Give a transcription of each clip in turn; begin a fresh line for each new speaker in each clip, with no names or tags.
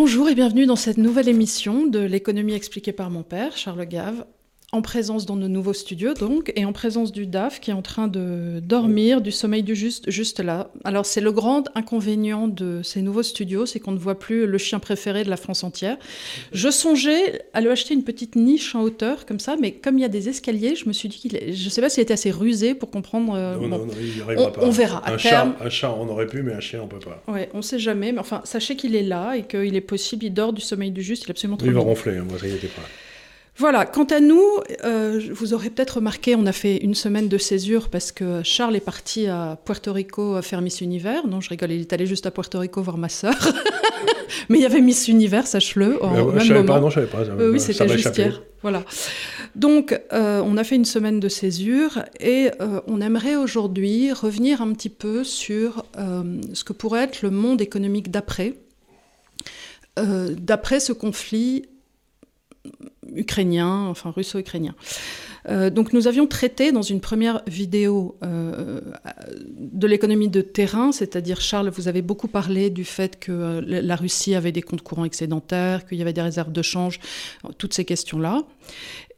Bonjour et bienvenue dans cette nouvelle émission de l'économie expliquée par mon père, Charles Gave, en présence dans nos nouveaux studios donc, et en présence du DAF qui est en train de dormir du sommeil du juste, juste là. Alors c'est le grand inconvénient de ces nouveaux studios, c'est qu'on ne voit plus le chien préféré de la France entière. Je songeais à lui acheter une petite niche en hauteur comme ça, mais comme il y a des escaliers, je me suis dit qu'il, est... je sais pas s'il était assez rusé pour comprendre.
Euh, non, non, non, il
on,
pas.
on, verra.
Un, chat, un chat, on aurait pu, mais un chien, on peut pas.
Ouais, on sait jamais, mais enfin, sachez qu'il est là et qu'il est possible, il dort du sommeil du juste, il est absolument trop.
Il va ronfler, hein, moi, ça y était pas.
Voilà, quant à nous, euh, vous aurez peut-être remarqué, on a fait une semaine de césure parce que Charles est parti à Puerto Rico à faire Miss Univers. Non, je rigole, il est allé juste à Puerto Rico voir ma sœur. Mais il y avait Miss Univers, sache-le.
En même je savais pas, non, je savais pas.
Euh, oui, c'était juste hier. Voilà. Donc, euh, on a fait une semaine de césure et euh, on aimerait aujourd'hui revenir un petit peu sur euh, ce que pourrait être le monde économique d'après, euh, d'après ce conflit ukrainien, enfin russo-ukrainien. Euh, donc nous avions traité dans une première vidéo euh, de l'économie de terrain, c'est-à-dire Charles, vous avez beaucoup parlé du fait que euh, la Russie avait des comptes courants excédentaires, qu'il y avait des réserves de change, toutes ces questions-là.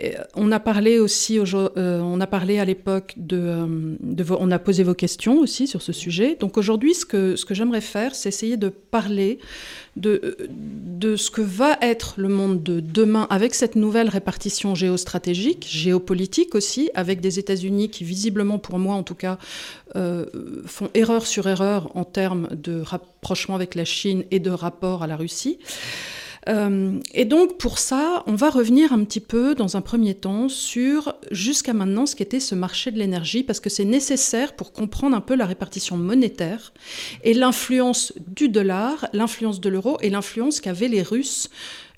Et on a parlé aussi, euh, on a parlé à l'époque de, euh, on a posé vos questions aussi sur ce sujet. Donc aujourd'hui, ce que, j'aimerais faire, c'est essayer de parler de, ce que va être le monde de demain avec cette nouvelle répartition géostratégique, géopolitique aussi, avec des États-Unis qui visiblement, pour moi en tout cas, euh, font erreur sur erreur en termes de rapprochement avec la Chine et de rapport à la Russie. Euh, et donc pour ça, on va revenir un petit peu dans un premier temps sur jusqu'à maintenant ce qu'était ce marché de l'énergie, parce que c'est nécessaire pour comprendre un peu la répartition monétaire et l'influence du dollar, l'influence de l'euro et l'influence qu'avaient les Russes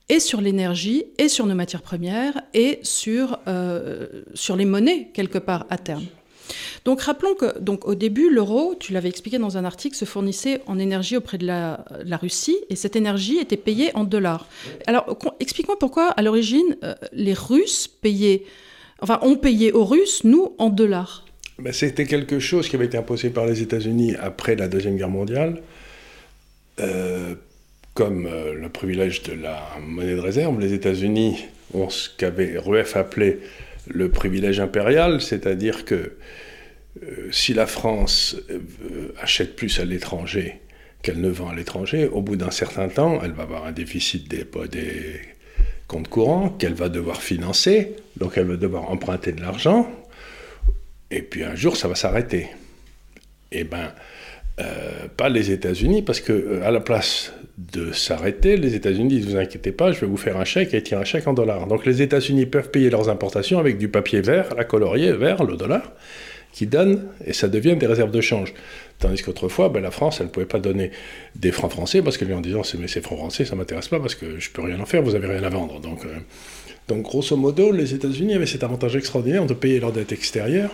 et sur l'énergie, et sur nos matières premières, et sur, euh, sur les monnaies, quelque part, à terme. Donc rappelons que donc, au début, l'euro, tu l'avais expliqué dans un article, se fournissait en énergie auprès de la, Russie et cette énergie était payée en dollars. Alors explique-moi pourquoi à l'origine euh, les Russes payaient, enfin ont payé aux Russes, nous, en dollars.
Ben, C'était quelque chose qui avait été imposé par les États-Unis après la Deuxième Guerre mondiale. Euh, comme euh, le privilège de la monnaie de réserve, les États-Unis ont ce qu'avait Rueff appelé le privilège impérial, c'est-à-dire que si la France euh, achète plus à l'étranger qu'elle ne vend à l'étranger, au bout d'un certain temps, elle va avoir un déficit des, comptes courants qu'elle va devoir financer, donc elle va devoir emprunter de l'argent, et puis un jour ça va s'arrêter. Eh bien, euh, pas les États-Unis, parce que à la place de s'arrêter, les États-Unis disent vous inquiétez pas, je vais vous faire un chèque et tirent un chèque en dollars. Donc les États-Unis peuvent payer leurs importations avec du papier vert, la colorier vert, le dollar, qui donne, et ça devient des réserves de change. Tandis qu'autrefois, ben, la France, elle ne pouvait pas donner des francs français, parce qu'elle lui en disant, mais ces francs français, ça ne m'intéresse pas, parce que je ne peux rien en faire, vous n'avez rien à vendre. Donc, euh, donc grosso modo, les États-Unis avaient cet avantage extraordinaire de payer leur dette extérieure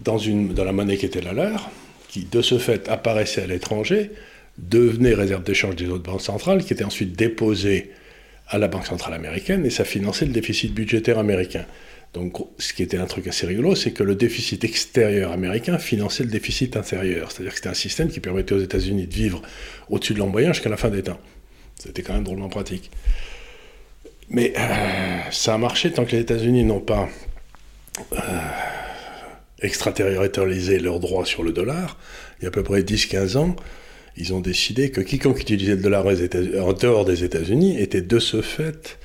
dans, une, la monnaie qui était la leur, qui de ce fait apparaissait à l'étranger, devenait réserve d'échange des autres banques centrales, qui était ensuite déposée à la Banque centrale américaine, et ça finançait le déficit budgétaire américain. Donc, ce qui était un truc assez rigolo, c'est que le déficit extérieur américain finançait le déficit intérieur. C'est-à-dire que c'était un système qui permettait aux États-Unis de vivre au-dessus de l'embryon jusqu'à la fin des temps. C'était quand même drôlement pratique. Mais euh, ça a marché tant que les États-Unis n'ont pas euh, extraterritorialisé leurs droits sur le dollar. Il y a à peu près 10-15 ans, ils ont décidé que quiconque utilisait le dollar en dehors des États-Unis était de ce fait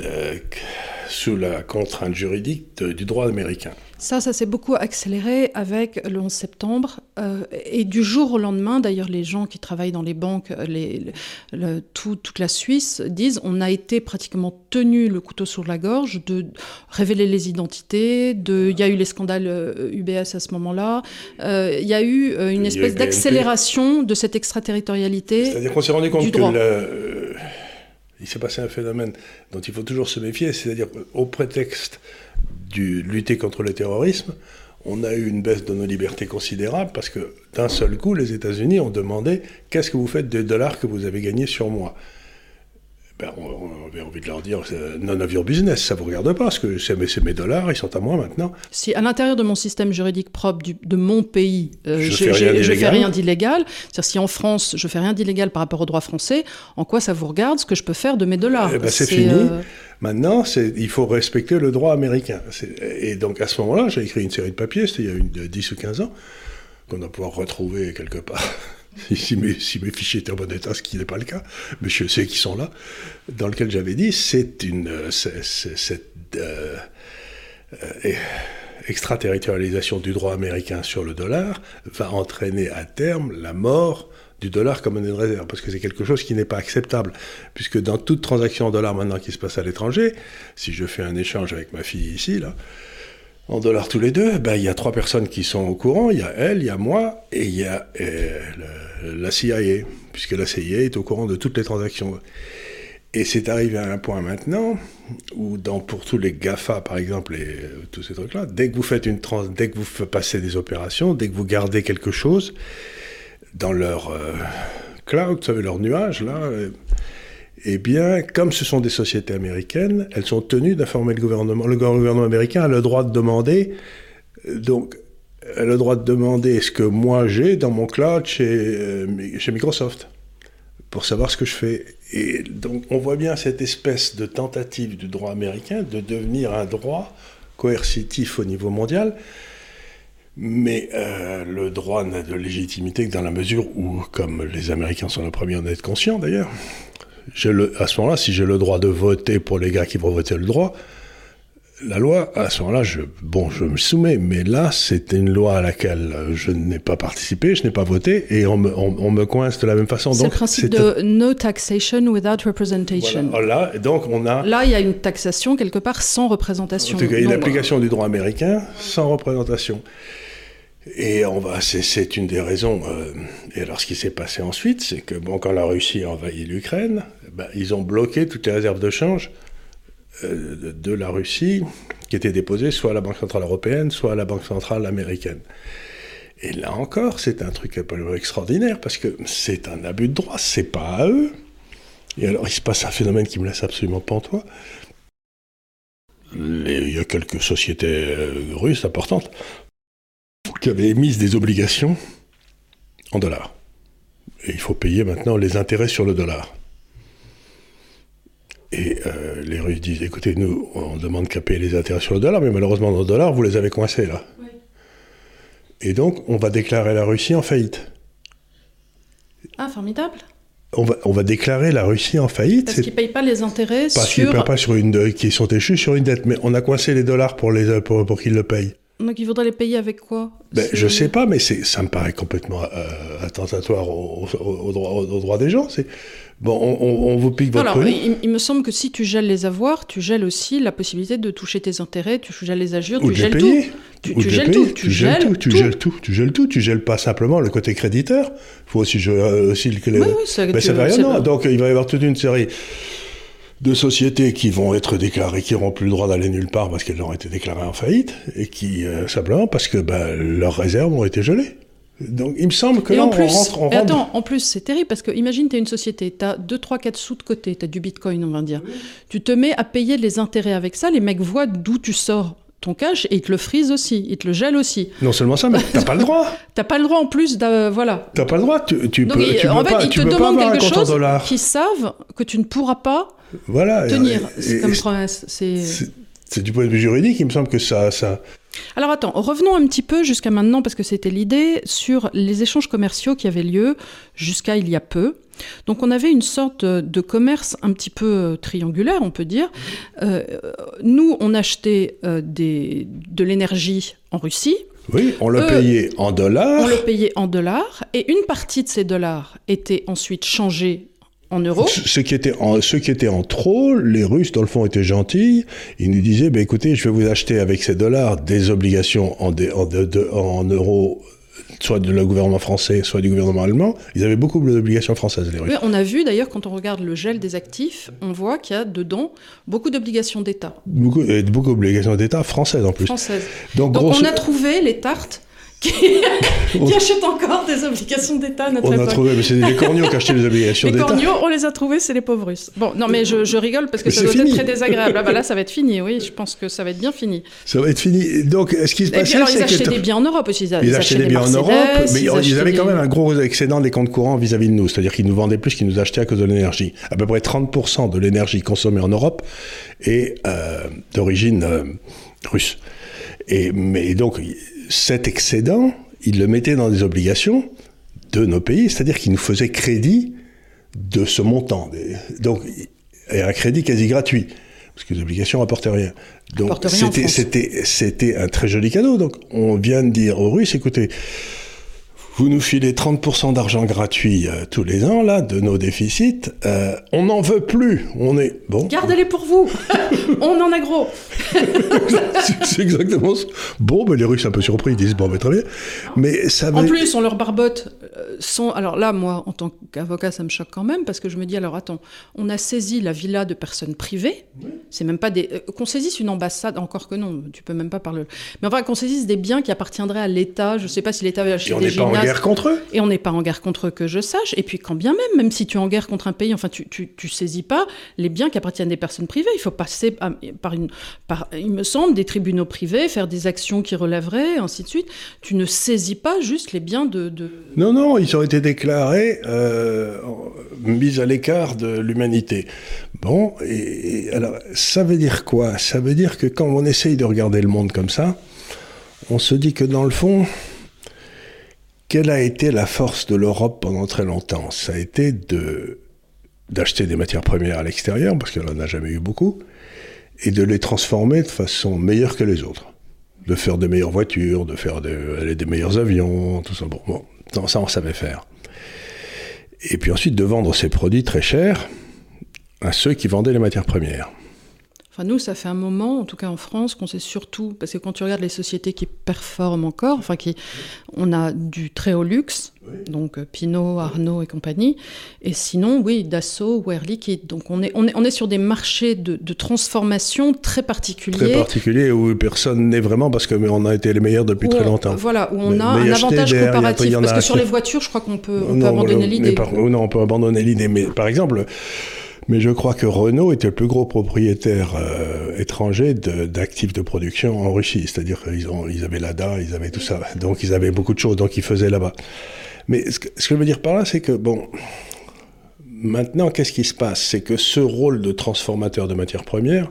euh, sous la contrainte juridique du droit américain.
Ça, ça s'est beaucoup accéléré avec le 11 septembre. Euh, et du jour au lendemain, d'ailleurs, les gens qui travaillent dans les banques, les, le, tout, toute la Suisse, disent on a été pratiquement tenu le couteau sur la gorge de révéler les identités. De, il y a eu les scandales UBS euh, à ce moment-là. Euh, il y a eu une espèce d'accélération de cette extraterritorialité.
C'est-à-dire qu'on s'est rendu compte que la, il s'est passé un phénomène dont il faut toujours se méfier, c'est-à-dire au prétexte de lutter contre le terrorisme, on a eu une baisse de nos libertés considérable parce que d'un seul coup, les États-Unis ont demandé qu'est-ce que vous faites des dollars que vous avez gagnés sur moi? Ben, on, avait envie de leur dire none of your business, ça vous regarde pas, parce que c'est mes, mes, dollars, ils sont à moi maintenant.
Si à l'intérieur de mon système juridique propre de mon pays, euh, je, fais fais rien d'illégal, c'est-à-dire si en France je fais rien d'illégal par rapport au droit français, en quoi ça vous regarde ce que je peux faire de mes dollars
eh ben, C'est fini. Euh, maintenant, il faut respecter le droit américain. Et donc à ce moment-là, j'ai écrit une série de papiers, c'était il y a une, 10 ou 15 ans, qu'on va pouvoir retrouver quelque part. si, mes, fichiers étaient en bon état, ce qui n'est pas le cas, mais je sais qu'ils sont là, dans lequel j'avais dit c'est une cette euh, euh, extraterritorialisation du droit américain sur le dollar va entraîner à terme la mort du dollar comme monnaie de réserve, parce que c'est quelque chose qui n'est pas acceptable, puisque dans toute transaction en dollars maintenant qui se passe à l'étranger, si je fais un échange avec ma fille ici, là, en dollars tous les deux, ben, il y a trois personnes qui sont au courant. Il y a elle, il y a moi et il y a euh, la CIA, puisque la CIA est au courant de toutes les transactions. Et c'est arrivé à un point maintenant où, dans, pour tous les GAFA, par exemple, et euh, tous ces trucs-là, dès que vous faites une trans, dès que vous passez des opérations, dès que vous gardez quelque chose dans leur euh, cloud, vous savez, leur nuage, là, eh bien, comme ce sont des sociétés américaines, elles sont tenues d'informer le gouvernement. Le gouvernement américain a le droit de demander, donc, le droit de demander ce que moi j'ai dans mon cloud chez, euh, chez Microsoft, pour savoir ce que je fais. Et donc, on voit bien cette espèce de tentative du droit américain de devenir un droit coercitif au niveau mondial. Mais euh, le droit n'a de légitimité que dans la mesure où, comme les Américains sont les premiers à en être conscients d'ailleurs, le, à ce moment-là, si j'ai le droit de voter pour les gars qui vont voter le droit, la loi, à ce moment-là, je, bon, je me soumets, mais là, c'était une loi à laquelle je n'ai pas participé, je n'ai pas voté, et on me, on, me, coince de la même façon.
C'est le principe de no taxation without representation.
Voilà. Là, donc on a...
Là, il y a une taxation quelque part sans représentation.
En tout cas, une application du droit américain sans représentation. Et on va, c'est une des raisons. Euh, et alors, ce qui s'est passé ensuite, c'est que bon, quand la Russie a envahi l'Ukraine, ben, ils ont bloqué toutes les réserves de change euh, de la Russie qui étaient déposées soit à la Banque centrale européenne, soit à la Banque centrale américaine. Et là encore, c'est un truc peu extraordinaire parce que c'est un abus de droit, c'est pas à eux. Et alors, il se passe un phénomène qui me laisse absolument pantois. Il y a quelques sociétés euh, russes importantes qui avait émis des obligations en dollars. Et il faut payer maintenant les intérêts sur le dollar. Et euh, les Russes disent, écoutez, nous, on demande qu'à payer les intérêts sur le dollar, mais malheureusement, nos dollars, vous les avez coincés là. Et donc, on va déclarer la Russie en faillite.
Ah, formidable.
On va, on va déclarer la Russie en faillite.
Parce qu'ils ne payent pas les intérêts
Parce qu'ils ne payent pas sur une, qui sont échus sur une dette. Mais on a coincé les dollars pour, les, pour, pour qu'ils le payent.
Donc il faudrait les payer avec quoi?
Ben, Je sais pas, mais ça me paraît complètement euh, attentatoire au, au, droit, au, droit, des gens. C'est bon, on, vous pique votre
Alors, il, me semble que si tu gèles les avoirs, tu gèles aussi la possibilité de toucher tes intérêts, tu gèles les agures, tu gèles tout. Tu, tu gèles tout. Tu gèles tout.
Tu gèles tout. Tu gèles tout. Tu gèles pas simplement le côté créditeur. Il faut aussi, euh, aussi le. Oui, oui, ça, ben, ça fait rien. Non. Donc il va y avoir toute une série de sociétés qui vont être déclarées, qui n'auront plus le droit d'aller nulle part parce qu'elles ont été déclarées en faillite, et qui, euh, simplement parce que ben, leurs réserves ont été gelées. Donc il me semble que là,
en plus,
on rentre...
Attends, en plus, c'est terrible parce que imagine, tu es une société, tu as 2, 3, 4 sous de côté, tu as du bitcoin, on va dire. Tu te mets à payer les intérêts avec ça, les mecs voient d'où tu sors ton cash et ils te le frisent aussi, ils te le gèlent aussi.
Non seulement ça, mais t'as pas le droit.
t'as pas le droit en plus de voilà.
T'as pas le droit. Tu, tu peux, tu en fait,
ils te demandent quelque chose qu'ils savent que tu ne pourras pas voilà, tenir c'est comme promesse.
C'est du point de vue juridique, il me semble que ça, ça.
Alors attends, revenons un petit peu jusqu'à maintenant, parce que c'était l'idée, sur les échanges commerciaux qui avaient lieu jusqu'à il y a peu. Donc on avait une sorte de commerce un petit peu euh, triangulaire, on peut dire. Euh, nous, on achetait euh, des, de l'énergie en Russie.
Oui, on le payait en dollars.
On le payait en dollars, et une partie de ces dollars était ensuite changée en euros
Ceux qui, étaient en, ceux qui étaient en trop, les Russes, dans le fond, étaient gentils. Ils nous disaient, bah, écoutez, je vais vous acheter avec ces dollars des obligations en, en, euros soit du gouvernement français, soit du gouvernement allemand, ils avaient beaucoup d'obligations françaises, les Russes.
Oui, on a vu d'ailleurs, quand on regarde le gel des actifs, on voit qu'il y a dedans beaucoup d'obligations d'État.
Beaucoup, beaucoup d'obligations d'État françaises en plus.
Françaises. Donc, on a trouvé les tartes qui, achètent encore des obligations d'État notre
On a trouvé, mais c'est les corneaux qui achetaient les obligations d'État.
Les corneaux, on les a trouvés, c'est les pauvres Russes. Bon, non, mais je, rigole parce que ça doit être très désagréable. Ah, bah là, ça va être fini, oui, je pense que ça va être bien fini.
Ça va être fini. Donc, ce qui se passe,
alors, ils achetaient des biens en Europe aussi.
Ils, ils achetaient des biens en Europe, mais ils, avaient quand même un gros excédent des comptes courants vis-à-vis de nous. C'est-à-dire qu'ils nous vendaient plus qu'ils nous achetaient à cause de l'énergie. À peu près 30% de l'énergie consommée en Europe est euh, d'origine euh, russe. Et, mais donc, cet excédent, ils le mettaient dans des obligations de nos pays, c'est-à-dire qu'ils nous faisaient crédit de ce montant. Donc, et un crédit quasi gratuit, parce que les obligations rapportaient rien. Donc, c'était un très joli cadeau. Donc, on vient de dire aux Russes, écoutez, vous nous filez 30% d'argent gratuit euh, tous les ans, là, de nos déficits. Euh, on n'en veut plus. On est bon.
Gardez-les pour vous. on en a gros.
c'est exactement ça. Bon, mais les Russes, un peu surpris, ils disent bon, mais très bien. Mais ça
En plus, on leur barbote. Euh. Alors là, moi, en tant qu'avocat, ça me choque quand même parce que je me dis alors attends, on a saisi la villa de personnes privées. C'est même pas des. qu'on saisisse une ambassade, encore que non, tu peux même pas parler. Mais enfin, qu'on saisisse des biens qui appartiendraient à l'État. Je sais pas si l'État avait acheté des gymnases
guerre contre eux.
Et on n'est pas en guerre contre eux que je sache. Et puis quand bien même, même si tu es en guerre contre un pays, enfin tu, tu, saisis pas les biens qui appartiennent des personnes privées. Il faut passer par une, par, il me semble, des tribunaux privés, faire des actions qui relèveraient, ainsi de suite. Tu ne saisis pas juste les biens de.
Non, non, ils ont été déclarés euh, mis à l'écart de l'humanité. Bon, et, alors ça veut dire quoi? Ça veut dire que quand on essaye de regarder le monde comme ça, on se dit que dans le fond, quelle a été la force de l'Europe pendant très longtemps? Ça a été d'acheter des matières premières à l'extérieur, parce qu'elle n'en a jamais eu beaucoup, et de les transformer de façon meilleure que les autres. De faire de meilleures voitures, de faire des meilleurs avions, tout ça. Bon, bon, ça on savait faire. Et puis ensuite de vendre ces produits très chers à ceux qui vendaient les matières premières.
Enfin, nous, ça fait un moment, en tout cas en France, qu'on sait surtout, parce que quand tu regardes les sociétés qui performent encore, enfin, qui, on a du très haut luxe, donc euh, Pinot, Arnaud et compagnie, et sinon, oui, Dassault ou Air Liquide. Donc on est, on est, on est sur des marchés de, transformation très particuliers.
Très particuliers, où personne n'est vraiment, parce qu'on a été les meilleurs depuis très longtemps.
Voilà, où on a un avantage comparatif, parce que sur les voitures, je crois qu'on peut, on peut abandonner l'idée.
Non, on peut abandonner l'idée, mais par exemple mais je crois que Renault était le plus gros propriétaire euh, étranger d'actifs de, production en Russie. C'est-à-dire qu'ils ils avaient l'ADA, ils avaient tout ça. Donc ils avaient beaucoup de choses, donc ils faisaient là-bas. Mais ce que, je veux dire par là, c'est que, bon, maintenant, qu'est-ce qui se passe? C'est que ce rôle de transformateur de matières premières,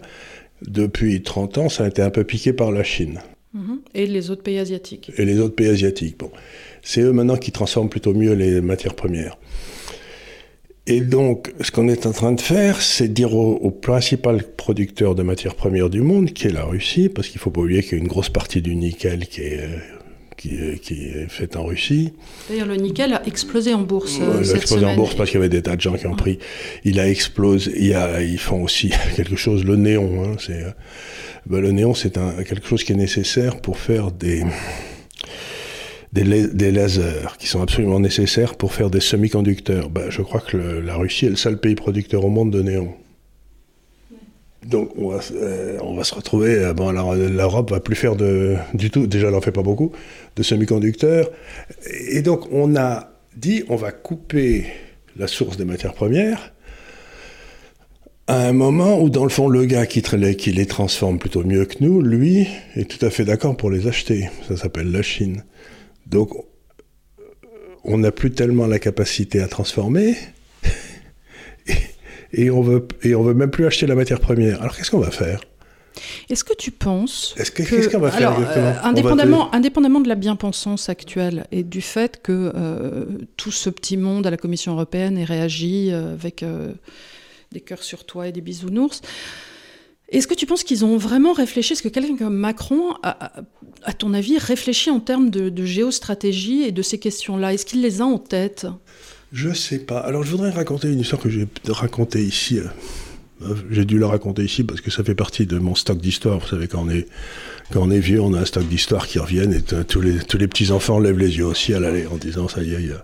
depuis 30 ans, ça a été un peu piqué par la Chine.
Mm-hmm. Et les autres pays asiatiques.
Et les autres pays asiatiques. Bon. C'est eux maintenant qui transforment plutôt mieux les matières premières. Et donc, ce qu'on est en train de faire, c'est dire au, principal producteur de matières premières du monde, qui est la Russie, parce qu'il ne faut pas oublier qu'il y a une grosse partie du nickel qui est, qui est, qui est faite en Russie.
D'ailleurs, le nickel a explosé en bourse. Euh,
il a explosé en bourse parce qu'il y avait des tas de gens qui ont pris. Il a explosé. Il y a, ils font aussi quelque chose, le néon. Hein, c'est, ben, le néon, c'est quelque chose qui est nécessaire pour faire des des, lasers qui sont absolument nécessaires pour faire des semi-conducteurs. Ben, je crois que la Russie est le seul pays producteur au monde de néon. Donc on va, euh, on va se retrouver, euh, bon alors l'Europe va plus faire de, du tout, déjà elle n'en fait pas beaucoup, de semi-conducteurs. Et donc on a dit on va couper la source des matières premières à un moment où dans le fond le gars qui, qui les transforme plutôt mieux que nous, lui, est tout à fait d'accord pour les acheter. Ça s'appelle la Chine. Donc, on n'a plus tellement la capacité à transformer. et, on veut et on veut même plus acheter la matière première. Alors qu'est-ce qu'on va faire?
Est-ce que tu penses
Qu'est-ce qu'on va faire
euh, indépendamment, indépendamment de la bien-pensance actuelle et du fait que euh, tout ce petit monde à la Commission européenne ait réagi euh, avec des cœurs sur toi et des bisounours, est-ce que tu penses qu'ils ont vraiment réfléchi? Est-ce que quelqu'un comme Macron, à ton avis, réfléchit en termes de, géostratégie et de ces questions-là? Est-ce qu'il les a en tête?
Je ne sais pas. Alors je voudrais raconter une histoire que j'ai racontée ici. Euh, j'ai dû la raconter ici parce que ça fait partie de mon stock d'histoire. Vous savez, quand on est, vieux, on a un stock d'histoire qui reviennent et tous les, petits-enfants lèvent les yeux au ciel en disant ça y est, y a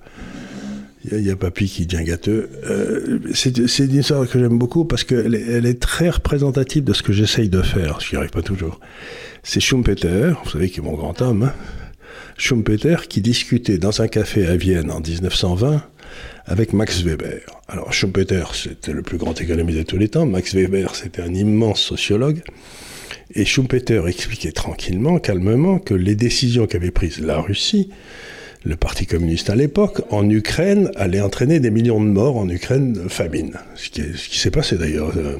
il y, a papy qui devient gâteux. Euh, c'est une histoire que j'aime beaucoup parce qu'elle elle est très représentative de ce que j'essaye de faire, ce qui n'y arrive pas toujours. C'est Schumpeter, vous savez, qui est mon grand homme. Hein. Schumpeter qui discutait dans un café à Vienne en 1920 avec Max Weber. Alors Schumpeter, c'était le plus grand économiste de tous les temps, Max Weber, c'était un immense sociologue. Et Schumpeter expliquait tranquillement, calmement, que les décisions qu'avait prises la Russie, le Parti communiste à l'époque, en Ukraine, allaient entraîner des millions de morts en Ukraine, famine. Ce qui, s'est passé d'ailleurs. Euh,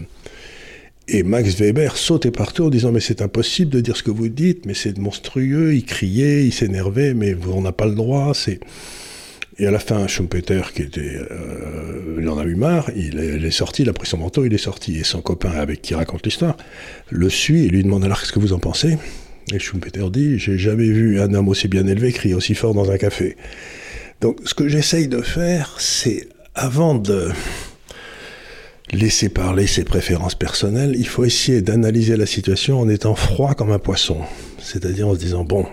et Max Weber sautait partout en disant Mais c'est impossible de dire ce que vous dites, mais c'est monstrueux. Il criait, il s'énervait, mais on n'a pas le droit. C'est. Et à la fin, Schumpeter, qui était, euh, il en a eu marre, il est, sorti, il a pris son manteau, il est sorti. Et son copain, avec qui raconte l'histoire, le suit et lui demande alors qu'est-ce que vous en pensez? Et Schumpeter dit J'ai jamais vu un homme aussi bien élevé crier aussi fort dans un café. Donc, ce que j'essaye de faire, c'est avant de laisser parler ses préférences personnelles, il faut essayer d'analyser la situation en étant froid comme un poisson. C'est-à-dire en se disant, bon,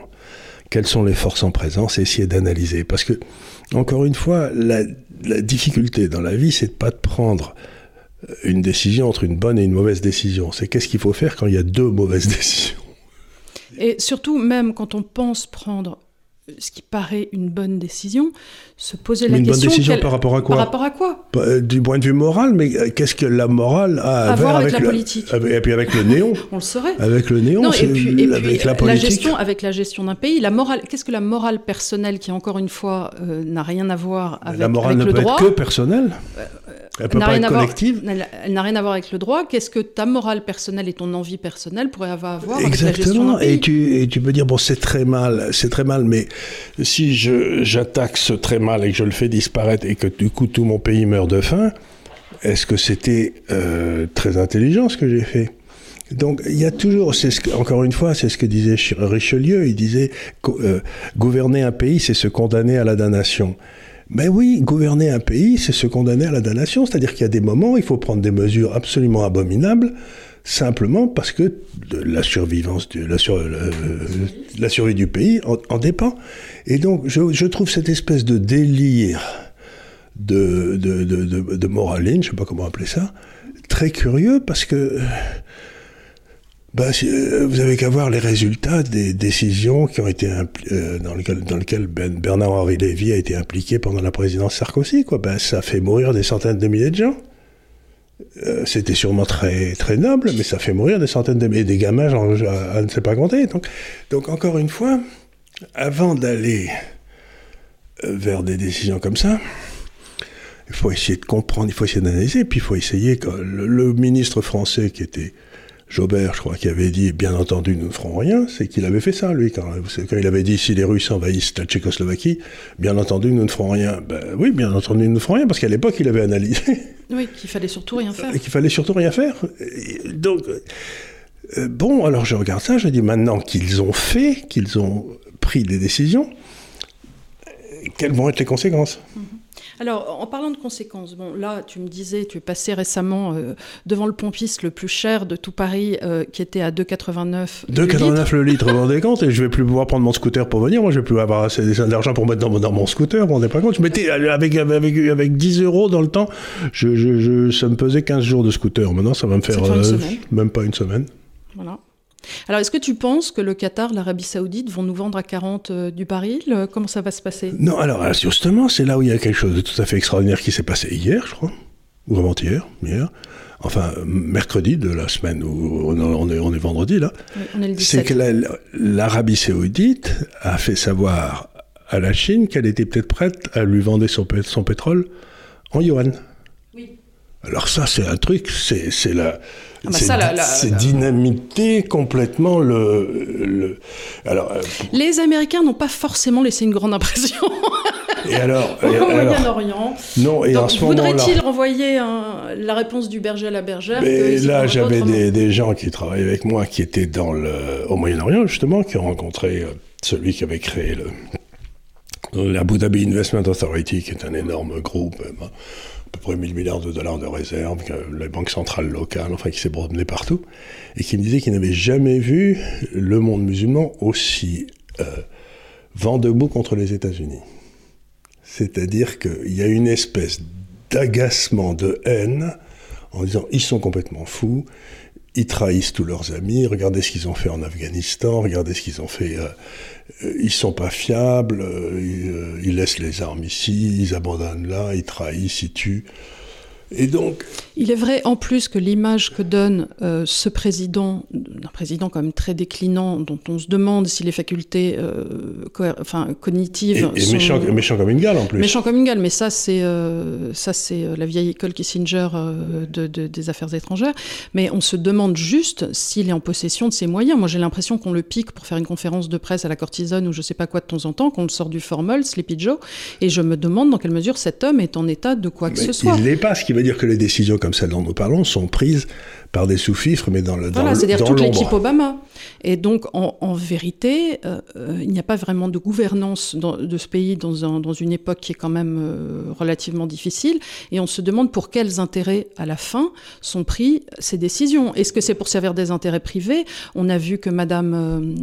quelles sont les forces en présence et essayer d'analyser. Parce que, encore une fois, la, difficulté dans la vie, c'est de pas de prendre une décision entre une bonne et une mauvaise décision. C'est qu'est-ce qu'il faut faire quand il y a deux mauvaises décisions.
Et surtout, même quand on pense prendre ce qui paraît une bonne décision, se poser la
une
question.
Une bonne décision par rapport à quoi
Par rapport à quoi
euh, Du point de vue moral, mais euh, qu'est-ce que la morale a
à, voir avec,
avec,
la politique
Et puis avec le néon.
On le saurait.
Avec le néon,
et puis, et
avec la politique.
La gestion, avec la gestion d'un pays, la morale. Qu'est-ce que la morale personnelle, qui encore une fois euh, n'a rien à voir avec,
la morale
avec
ne
le
peut
droit,
être que personnelle. Elle peut pas être collective.
elle n'a rien à voir avec le droit. Qu'est-ce que ta morale personnelle et ton envie personnelle pourraient avoir à voir avec la gestion d'un pays
Et tu, et tu peux dire bon c'est très mal, c'est très mal, mais si j'attaque ce très mal et que je le fais disparaître et que du coup tout mon pays meurt de faim, est-ce que c'était euh, très intelligent ce que j'ai fait? Donc il y a toujours, encore une fois, c'est ce que disait Richelieu. Il disait euh, gouverner un pays, c'est se condamner à la damnation. Ben oui, gouverner un pays, c'est se condamner à la damnation. C'est-à-dire qu'il y a des moments il faut prendre des mesures absolument abominables, simplement parce que la survivance, la, survie du pays en, dépend. Et donc, je, trouve cette espèce de délire de, moraline, je ne sais pas comment appeler ça, très curieux parce que bah, vous avez qu'à voir les résultats des décisions qui ont été euh, dans lesquelles, lequel ben, Bernard-Henri Lévy a été impliqué pendant la présidence Sarkozy. Quoi. Ben, ça fait mourir des centaines de milliers de gens. Euh, c'était sûrement très, noble, mais ça fait mourir des centaines de milliers des gamins, genre, à, ne sait pas compter. Donc, encore une fois, avant d'aller vers des décisions comme ça, il faut essayer de comprendre, il faut essayer d'analyser, puis il faut essayer le ministre français qui était Jobert, je crois, qui avait dit bien entendu nous ne ferons rien, c'est qu'il avait fait ça, lui, quand, quand, il avait dit si les Russes envahissent la Tchécoslovaquie, bien entendu nous ne ferons rien. Ben oui, bien entendu nous ne ferons rien, parce qu'à l'époque il avait analysé.
Oui, qu'il fallait surtout rien faire.
Qu'il fallait surtout rien faire. donc, euh, bon, alors je regarde ça, je dis maintenant qu'ils ont fait, qu'ils ont pris des décisions, quelles vont être les conséquences?
Mhm. Alors, en parlant de conséquences, bon, là, tu me disais, tu es passé récemment euh, devant le pompiste le plus cher de tout Paris, euh, qui était à 2,89
2,89 le litre, vous vous rendez compte Et je vais plus pouvoir prendre mon scooter pour venir. Moi, je vais plus avoir assez d'argent pour mettre dans, dans, mon scooter, vous vous rendez pas compte Je mettais, avec, avec, avec 10 euros dans le temps, je, je, ça me pesait 15 jours de scooter. Maintenant, ça va me faire
euh,
même pas une semaine.
Voilà. Alors, est-ce que tu penses que le Qatar, l'Arabie Saoudite vont nous vendre à 40 euh, du baril Comment ça va se passer?
Non, alors, justement, c'est là où il y a quelque chose de tout à fait extraordinaire qui s'est passé hier, je crois, ou avant-hier, hier. Enfin, mercredi de la semaine où on est, on est vendredi, là. c'est que l'Arabie Saoudite a fait savoir à la Chine qu'elle était peut-être prête à lui vendre son, son pétrole en yuan.
Oui.
Alors ça, c'est un truc, c'est la ah bah c'est dynamité complètement le. alors, euh,
Les Américains n'ont pas forcément laissé une grande impression.
Et alors,
Au Moyen-Orient.
Non, et en ce.
Voudrait-il renvoyer la réponse du berger à la bergère
Mais là, j'avais des, des, gens qui travaillaient avec moi qui étaient dans le, au Moyen-Orient, justement, qui ont rencontré euh, celui qui avait créé le, l'Abu Dhabi Investment Authority, qui est un énorme groupe. Euh, peu près 1000 milliards de dollars de réserves, la banque centrale locale, enfin qui s'est promené partout, et qui me disait qu'il n'avait jamais vu le monde musulman aussi euh, vent debout contre les États-Unis. C'est-à-dire qu'il y a une espèce d'agacement, de haine, en disant ils sont complètement fous, ils trahissent tous leurs amis. Regardez ce qu'ils ont fait en Afghanistan. Regardez ce qu'ils ont fait. Euh, euh, ils sont pas fiables. Euh, ils, laissent les armes ici. Ils abandonnent là. Ils trahissent. Ils tuent. Et donc,
il est vrai en plus que l'image que donne euh, ce président, un président quand même très déclinant, dont on se demande si les facultés euh, enfin, cognitives
et, méchant, méchant, comme une gale en plus.
Méchant comme une gale, mais ça c'est euh, c'est la vieille école Kissinger de, des affaires étrangères. Mais on se demande juste s'il est en possession de ses moyens. Moi j'ai l'impression qu'on le pique pour faire une conférence de presse à la cortisone ou je sais pas quoi de temps en temps, qu'on le sort du formol, Sleepy Joe, et je me demande dans quelle mesure cet homme est en état de quoi que ce soit.
Il n'est pas, ce qui veut dire que les décisions comme celles dont nous parlons sont prises par des sous-fifres, mais dans le
Voilà, c'est-à-dire toute l'équipe Obama. Et donc, en, vérité, euh, euh, il n'y a pas vraiment de gouvernance de ce pays dans, dans, une époque qui est quand même euh, relativement difficile. Et on se demande pour quels intérêts, à la fin, sont pris ces décisions. Est-ce que c'est pour servir des intérêts privés? On a vu que Madame,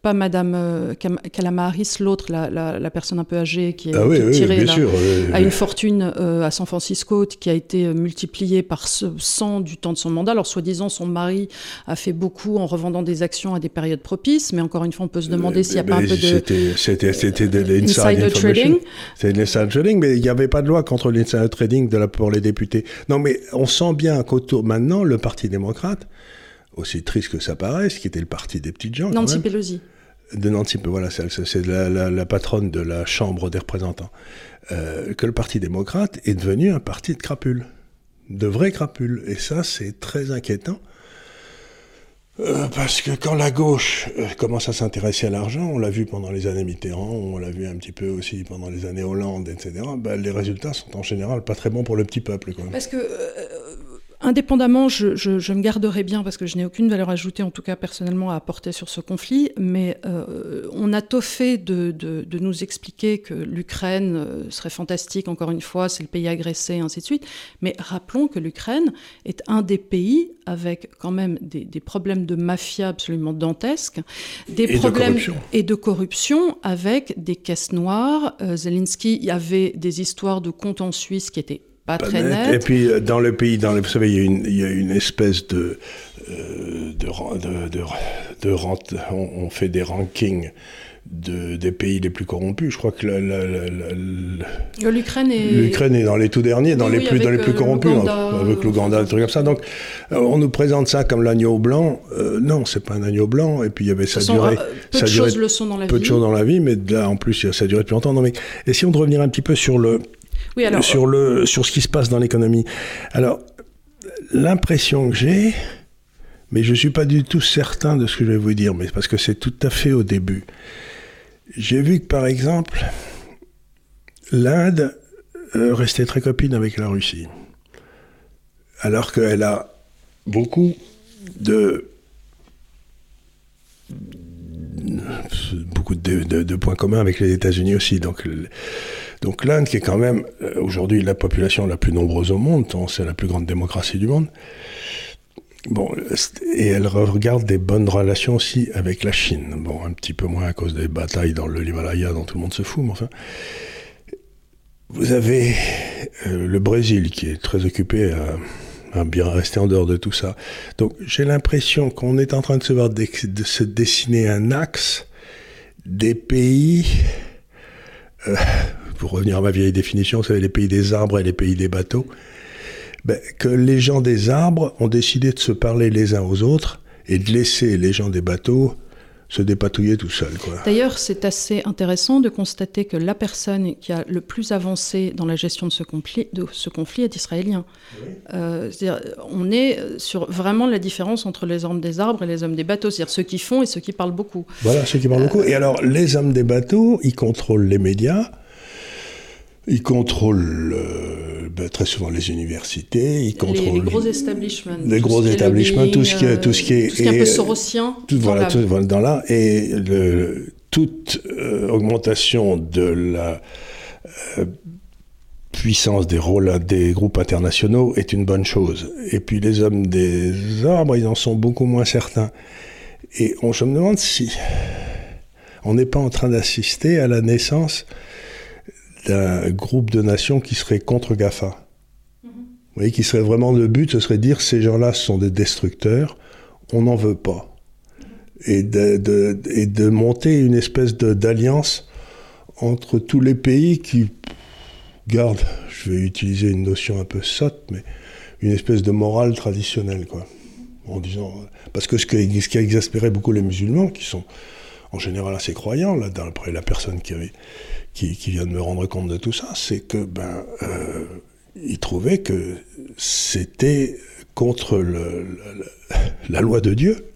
pas Madame Kalama Harris, l'autre, la, la, personne un peu âgée qui est,
ah
tirée
à
une fortune à San Francisco qui a été multipliée par 100 du temps de son mandat. Alors, soi-disant, son mari a fait beaucoup en revendant des actions à des périodes propices, mais encore une fois, on peut se demander s'il n'y a pas un peu de.
C'était de l'insider trading. C'était de l'insider trading, mais il n'y avait pas de loi contre l'insider trading de la, pour les députés. Non, mais on sent bien qu'autour, maintenant, le Parti démocrate, aussi triste que ça paraisse, qui était le parti des petites gens.
Nancy Pelosi.
De Nancy, voilà, c'est la, la, patronne de la Chambre des représentants. Euh, que le Parti démocrate est devenu un parti de crapules de vrais crapules. Et ça, c'est très inquiétant. Euh, parce que quand la gauche euh, commence à s'intéresser à l'argent, on l'a vu pendant les années Mitterrand, on l'a vu un petit peu aussi pendant les années Hollande, etc., ben, les résultats sont en général pas très bons pour le petit peuple.
Parce que euh, Indépendamment, je, me garderai bien parce que je n'ai aucune valeur ajoutée, en tout cas personnellement, à apporter sur ce conflit, mais euh, on a tôt fait de, nous expliquer que l'Ukraine euh, serait fantastique, encore une fois, c'est le pays agressé, ainsi de suite. Mais rappelons que l'Ukraine est un des pays avec quand même des, problèmes de mafia absolument dantesques, des
et
problèmes
de
et de corruption avec des caisses noires. Euh, Zelensky avait des histoires de comptes en Suisse qui étaient pas, très net.
Et puis euh, dans le pays, dans le, vous savez, il y a une, il y a une espèce de, euh, de, de, de, rente, on, fait des rankings. De, des pays les plus corrompus. Je crois que
l'Ukraine est...
l'Ukraine est dans les tout derniers, dans les plus dans les plus euh, corrompus, hein, avec l'Ouganda, des trucs comme ça. Donc on nous présente ça comme l'agneau blanc. non, c'est pas un agneau blanc. Et puis il y avait ça duré.
peu
ça
de choses le sont dans la
peu
vie.
de choses dans la vie, mais là en plus ça a duré depuis longtemps. Non mais essayons de revenir un petit peu sur le sur, ce qui se passe dans l'économie. Alors, l'impression que j'ai, mais je ne suis pas du tout certain de ce que je vais vous dire, mais parce que c'est tout à fait au début. J'ai vu que, par exemple, l'Inde euh, restait très copine avec la Russie, alors qu'elle a beaucoup de beaucoup de, points communs avec les États-Unis aussi. Donc, donc l'Inde, qui est quand même euh, aujourd'hui la population la plus nombreuse au monde, c'est la plus grande démocratie du monde. Bon, et elle regarde des bonnes relations aussi avec la Chine. Bon, un petit peu moins à cause des batailles dans le Himalaya dont tout le monde se fout, mais enfin. Vous avez euh, le Brésil qui est très occupé à, bien rester en dehors de tout ça. Donc j'ai l'impression qu'on est en train de se, voir de se dessiner un axe des pays. Euh, revenir à ma vieille définition, c'est les pays des arbres et les pays des bateaux, ben, que les gens des arbres ont décidé de se parler les uns aux autres et de laisser les gens des bateaux se dépatouiller tout seuls.
D'ailleurs, c'est assez intéressant de constater que la personne qui a le plus avancé dans la gestion de ce conflit, de ce conflit est israélien. Euh, on est sur vraiment la différence entre les hommes des arbres et les hommes des bateaux, c'est-à-dire ceux qui font et ceux qui parlent beaucoup.
Voilà, ceux qui parlent beaucoup. Et alors, les hommes des bateaux, ils contrôlent les médias, il contrôle euh, ben, très souvent les universités, il contrôle
les, gros établissements,
les gros établissements, tout ce qui est tout ce qui est,
tout ce qui est un peu sorosien,
tout, voilà, tout, dans là et le, toute euh, augmentation de la euh, puissance des rôles des groupes internationaux est une bonne chose. Et puis les hommes des arbres, ils en sont beaucoup moins certains. Et on, je me demande si on n'est pas en train d'assister à la naissance d'un groupe de nations qui serait contre GAFA. Vous voyez, qui serait vraiment le but, ce serait de dire ces gens-là sont des destructeurs, on n'en veut pas. Et de, et de monter une espèce d'alliance entre tous les pays qui gardent, je vais utiliser une notion un peu sotte, mais une espèce de morale traditionnelle, quoi. En disant, parce que ce qui, ce qui a exaspéré beaucoup les musulmans, qui sont en général assez croyants, là, d'après la personne qui, avait, qui, vient de me rendre compte de tout ça, c'est que, ben, euh, ils trouvaient que c'était contre le, la loi de Dieu.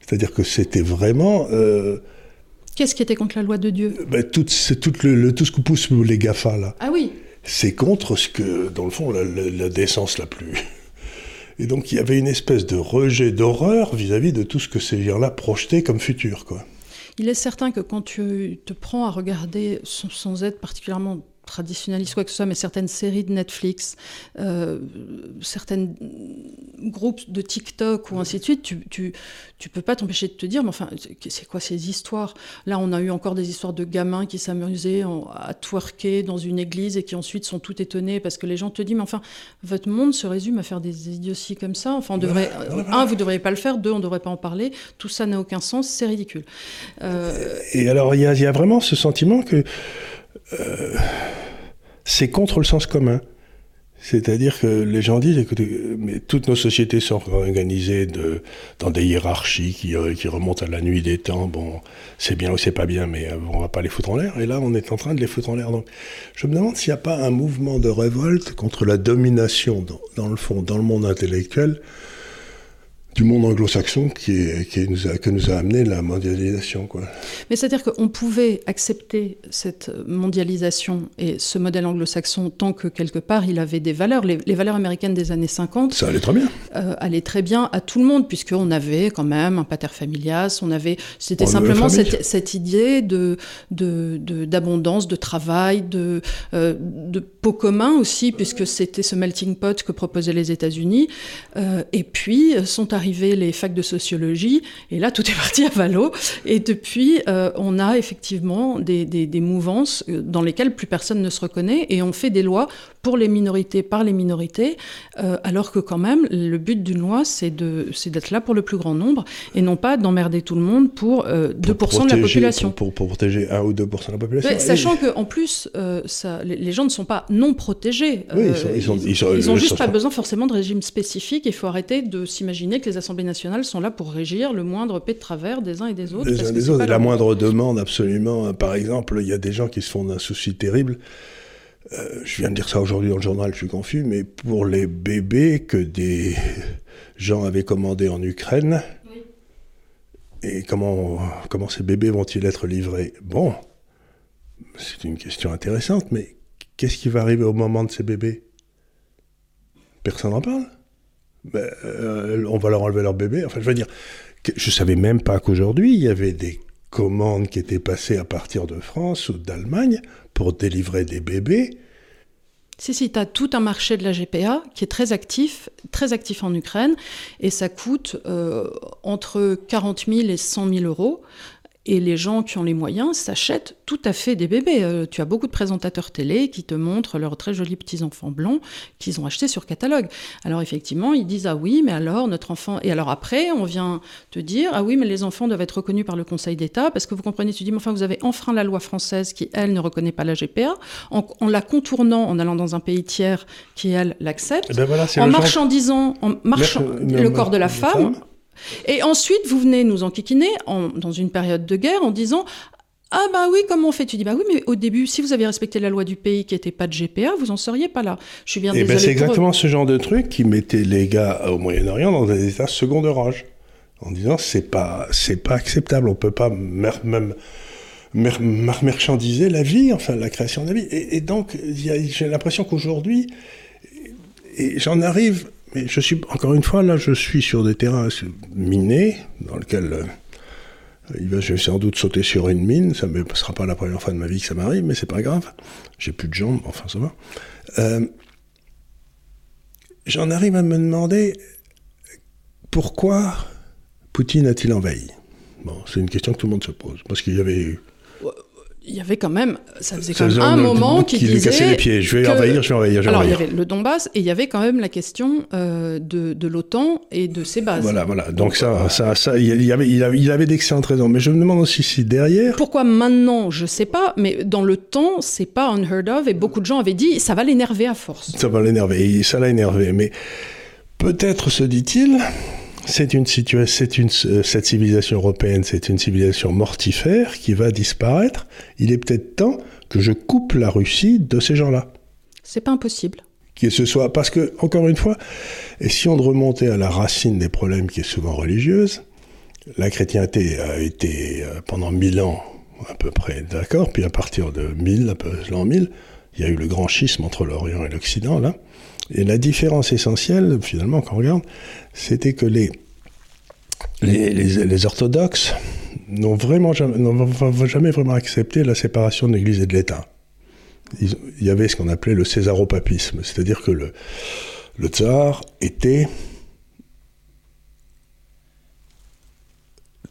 C'est-à-dire que c'était vraiment. Euh,
Qu'est-ce qui était contre la loi de Dieu?
ben, tout, C'est tout, le, tout ce que poussent les GAFA, là.
Ah oui
C'est contre ce que, dans le fond, la, la, décence la plus. Et donc, il y avait une espèce de rejet d'horreur vis-à-vis de tout ce que ces gens-là projetaient comme futur, quoi.
Il est certain que quand tu te prends à regarder, sans être particulièrement traditionnaliste quoi que ce soit, mais certaines séries de Netflix, euh, certains groupes de TikTok ou ainsi de suite, tu, tu, tu peux pas t'empêcher de te dire, mais enfin, c'est quoi ces histoires? Là, on a eu encore des histoires de gamins qui s'amusaient à twerker dans une église et qui ensuite sont tout étonnés parce que les gens te disent, mais enfin, votre monde se résume à faire des idioties comme ça. Enfin, on devrait, un, vous devriez pas le faire, deux, on devrait pas en parler. Tout ça n'a aucun sens, c'est ridicule.
Euh, et alors, il y, y, a vraiment ce sentiment que euh, c'est contre le sens commun. C'est-à-dire que les gens disent, écoutez, toutes nos sociétés sont organisées dans des hiérarchies qui, euh, qui remontent à la nuit des temps. Bon, c'est bien ou c'est pas bien, mais euh, on va pas les foutre en l'air. Et là, on est en train de les foutre en l'air. Donc, je me demande s'il n'y a pas un mouvement de révolte contre la domination, dans le fond, dans le monde intellectuel, du monde anglo-saxon qui, qui nous a, que nous a amené la mondialisation. Quoi.
Mais c'est-à-dire qu'on pouvait accepter cette mondialisation et ce modèle anglo-saxon tant que quelque part il avait des valeurs. Les, valeurs américaines des années 50.
Ça allait très bien.
Euh, allaient très bien à tout le monde, puisqu'on avait quand même un pater familias, on avait. C'était simplement cette, cette, idée de, d'abondance, de, de, travail, de, euh, de pot commun aussi, puisque c'était ce melting pot que proposaient les États-Unis. Euh, et puis sont arrivés les facs de sociologie, et là, tout est parti à valo. Et depuis, euh, on a effectivement des, des, mouvances euh, dans lesquelles plus personne ne se reconnaît, et on fait des lois pour les minorités, par les minorités, euh, alors que quand même, le but d'une loi, c'est d'être là pour le plus grand nombre, et non pas d'emmerder tout le monde pour 2% de la population.
Pour, pour, protéger 1 ou 2% de la population.
sachant qu'en plus, ça, les, gens ne sont pas non protégés. ils, ils, ont juste pas besoin forcément de régime spécifique, il faut arrêter de s'imaginer que les assemblées nationales sont là pour régir le moindre paix de travers des uns et des autres.
Des uns et des autres. la moindre demande, absolument. Par exemple, il y a des gens qui se font d'un souci terrible. Euh, je viens de dire ça aujourd'hui dans le journal, je suis confus, mais pour les bébés que des gens avaient commandés en Ukraine, et comment, comment ces bébés vont-ils être livrés? Bon, c'est une question intéressante, mais qu'est-ce qui va arriver au moment de ces bébés? Personne n'en parle ben, euh, on va leur enlever leur bébé. Enfin, je veux dire, je savais même pas qu'aujourd'hui, il y avait des commandes qui étaient passées à partir de France ou d'Allemagne pour délivrer des bébés.
Si, si, tu as tout un marché de la GPA qui est très actif, très actif en Ukraine, et ça coûte euh, entre 40 000 et 100 000 euros. Et les gens qui ont les moyens s'achètent tout à fait des bébés. Euh, tu as beaucoup de présentateurs télé qui te montrent leurs très jolis petits enfants blancs qu'ils ont achetés sur catalogue. Alors effectivement, ils disent ah oui, mais alors notre enfant. Et alors après, on vient te dire ah oui, mais les enfants doivent être reconnus par le Conseil d'État parce que vous comprenez, tu dis mais enfin vous avez enfreint la loi française qui elle ne reconnaît pas la GPA en, la contournant, en allant dans un pays tiers qui elle l'accepte,
eh ben
en marchandisant, en marchand, le corps de la femme et ensuite, vous venez nous enquiquiner en, dans une période de guerre en disant ah bah oui, comment on fait? Tu dis bah oui, mais au début, si vous aviez respecté la loi du pays qui n'était pas de GPA, vous en seriez pas là. Je suis bien
Et eh ben c'est exactement ce genre de truc qui mettait les gars au Moyen-Orient dans des états second de rage, en disant c'est pas c'est pas acceptable, on peut pas même marchandiser la vie, enfin la création de la vie. Et, donc j'ai l'impression qu'aujourd'hui, j'en arrive mais je suis, encore une fois, là, je suis sur des terrains minés, dans lesquels euh, il va, je vais sans doute sauter sur une mine. Ça ne sera pas la première fois de ma vie que ça m'arrive, mais c'est pas grave. J'ai plus de jambes, enfin, ça va. Euh, j'en arrive à me demander pourquoi Poutine a-t-il envahi? Bon, c'est une question que tout le monde se pose. Parce qu'il y avait
il y avait quand même, ça faisait quand même un moment qui, disait
les pieds. Je vais envahir, je vais envahir.
alors il y avait le Donbass et il y avait quand même la question euh, de, de l'OTAN et de ses bases.
Voilà, voilà. Donc ça, ça, ça, il y avait, il avait, il avait d'excellentes raisons. Mais je me demande aussi si derrière.
Pourquoi maintenant, je sais pas. Mais dans le temps, c'est pas unheard of et beaucoup de gens avaient dit, ça va l'énerver à force.
Ça va l'énerver. Ça l'a énervé. Mais peut-être se dit-il c'est une une, euh, cette civilisation européenne, c'est une civilisation mortifère qui va disparaître. Il est peut-être temps que je coupe la Russie de ces gens-là.
C'est pas impossible.
Que ce soit, parce que, encore une fois, et si on remontait à la racine des problèmes qui est souvent religieuse, la chrétienté a été euh, pendant mille ans à peu près d'accord, puis à partir de 1000, l'an 1000, il y a eu le grand schisme entre l'Orient et l'Occident, là. Et la différence essentielle, finalement, quand on regarde, c'était que les, les, les, orthodoxes n'ont vraiment jamais, jamais, vraiment accepté la séparation de l'Église et de l'État. Il y avait ce qu'on appelait le césaropapisme, c'est-à-dire que le, le tsar était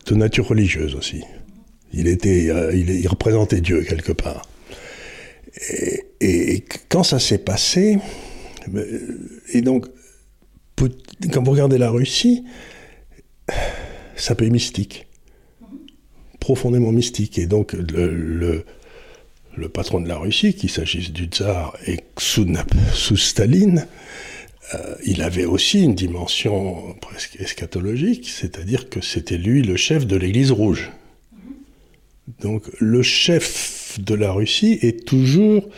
de nature religieuse aussi. Il, était, euh, il, représentait Dieu quelque part. Et, et quand ça s'est passé, et donc, quand vous regardez la Russie, c'est un pays mystique, profondément mystique. Et donc, le, le, patron de la Russie, qu'il s'agisse du tsar et sous, sous Staline, euh, il avait aussi une dimension presque eschatologique, c'est-à-dire que c'était lui le chef de l'Église rouge. Donc le chef de la Russie est toujours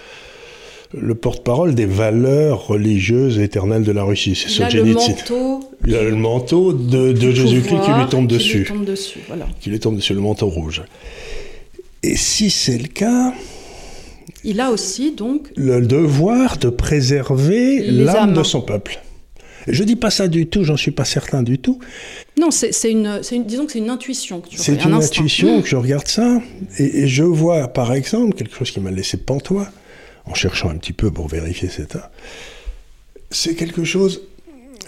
le porte-parole des valeurs religieuses éternelles de la Russie.
C'est manteau.
Il a le manteau de, Jésus-Christ qui lui tombe
qui
dessus.
Lui tombe dessus voilà.
Qui lui tombe dessus, le manteau rouge. Et si c'est le cas.
Il a aussi donc.
Le devoir de préserver l'âme de son peuple. Je dis pas ça du tout, j'en suis pas certain du tout.
Non, c'est une, une, disons que c'est une intuition.
C'est une intuition que je regarde ça et, et, je vois par exemple quelque chose qui m'a laissé pantois en cherchant un petit peu pour vérifier cet état. C'est quelque chose.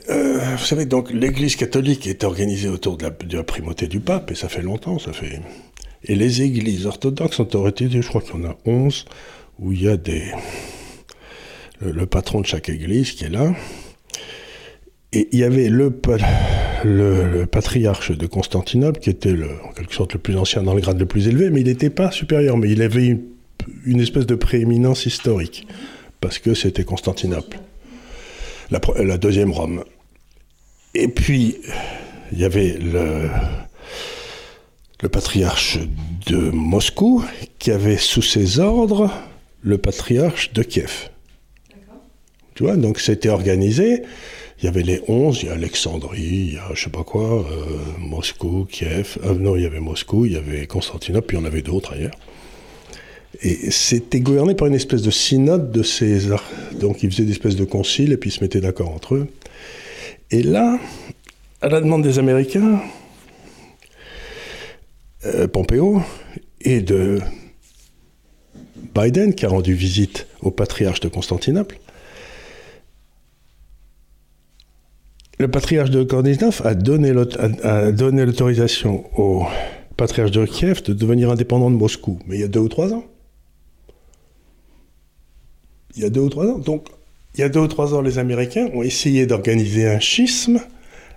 Euh, vous savez, donc l'Église catholique est organisée autour de la, primauté du pape, et ça fait longtemps, ça fait. Et les églises orthodoxes ont organisées, je crois qu'il y en a 11, où il y a des. Le, patron de chaque église qui est là. Et il y avait le, le, patriarche de Constantinople, qui était le, en quelque sorte le plus ancien dans le grade le plus élevé, mais il n'était pas supérieur, mais il avait une une espèce de prééminence historique, parce que c'était Constantinople, la, deuxième Rome. Et puis, il y avait le, le patriarche de Moscou, qui avait sous ses ordres le patriarche de Kiev. Tu vois, donc c'était organisé. Il y avait les onze, il y a Alexandrie, il y a je sais pas quoi, euh, Moscou, Kiev. Euh, non, il y avait Moscou, il y avait Constantinople, puis il y en avait d'autres ailleurs. Et c'était gouverné par une espèce de synode de César. Donc ils faisaient des espèces de conciles et puis ils se mettaient d'accord entre eux. Et là, à la demande des Américains, euh, Pompeo et de Biden, qui a rendu visite au patriarche de Constantinople, le patriarche de Constantinople a donné l'autorisation au patriarche de Kiev de devenir indépendant de Moscou, mais il y a deux ou trois ans il y a deux ou trois ans. Donc, il y a deux ou trois ans, les Américains ont essayé d'organiser un schisme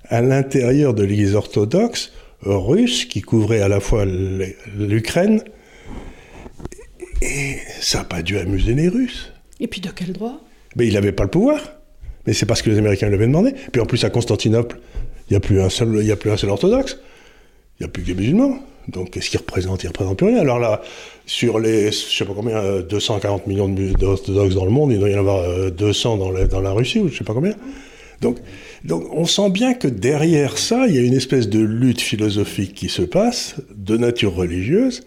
à l'intérieur de l'Église orthodoxe russe qui couvrait à la fois l'Ukraine. Et ça n'a pas dû amuser les Russes.
Et puis de quel droit?
Mais il n'avait pas le pouvoir. Mais c'est parce que les Américains l'avaient demandé. Puis en plus, à Constantinople, il n'y a, plus un seul, a plus un seul orthodoxe. Il n'y a plus que des musulmans. Donc qu'est-ce qu'ils représentent? Ils ne représentent plus rien. Alors là, sur les, je sais pas combien, 240 euh, millions d'orthodoxes dans le monde, il doit y en avoir 200 euh, dans la, Russie, ou je sais pas combien. Donc, donc on sent bien que derrière ça, il y a une espèce de lutte philosophique qui se passe, de nature religieuse,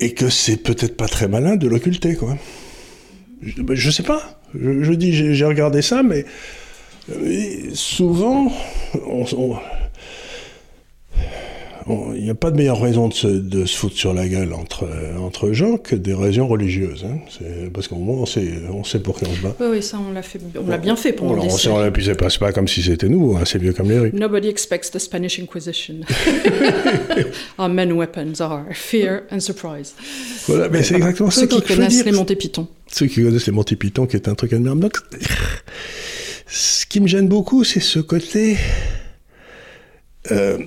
et que c'est peut-être pas très malin de l'occulter, quoi. Je, ben, sais pas. Je, dis, j'ai regardé ça, mais euh, souvent, on il n'y a pas de meilleure raison de se, de se, foutre sur la gueule entre, entre gens que des raisons religieuses. Hein. Parce qu'au moins, on sait, on sait pour qui on se bat.
Oui, oui ça, on l'a, fait, on l'a bien fait pendant
on,
des.
On, puis c'est pas, pas comme si c'était nouveau, hein. c'est vieux comme les rues.
Nobody expects the Spanish Inquisition. Our main weapons are fear and surprise.
Voilà, mais c'est exactement
Ceux
ce
qui
qu'il
connaissent
dire.
les Monty Python.
Ceux qui connaissent les Monty Python, qui est un truc admirable. Donc, ce qui me gêne beaucoup, c'est ce côté... Euh,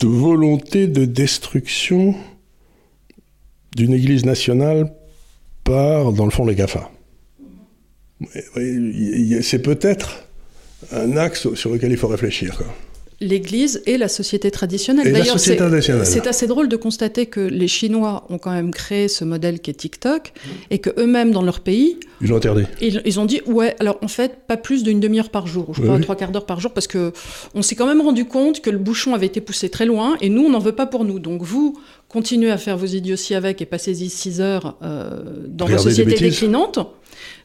de volonté de destruction d'une Église nationale par, dans le fond, les GAFA. C'est peut-être un axe sur lequel il faut réfléchir.
L'Église et la société traditionnelle. D'ailleurs, c'est, assez drôle de constater que les Chinois ont quand même créé ce modèle qui est TikTok et que eux-mêmes dans leur pays,
Ils l'ont interdit.
ils, ils ont dit ouais, alors en fait pas plus d'une demi-heure par jour, ou je crois
Oui.
trois quarts d'heure par jour, parce que on s'est quand même rendu compte que le bouchon avait été poussé très loin et nous on n'en veut pas pour nous. Donc vous continuez à faire vos idioties avec et passez-y six heures euh, dans vos
Regardez des
sociétés déclinantes.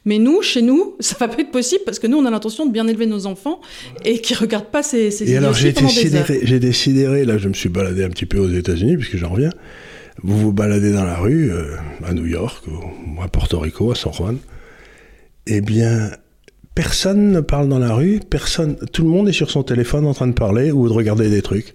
Mais nous, chez nous, ça va pas être possible parce que nous, on a l'intention de bien élever nos enfants et qui regardent pas ces, ces
Et alors j'ai
heures.
décidé, j'ai décidé, là je me suis baladé un petit peu aux États-Unis, puisque j'en reviens. Vous vous baladez dans la rue, euh, à New York, ou à Porto Rico, à San Juan. Eh bien, personne ne parle dans la rue, personne, tout le monde est sur son téléphone en train de parler ou de regarder des trucs.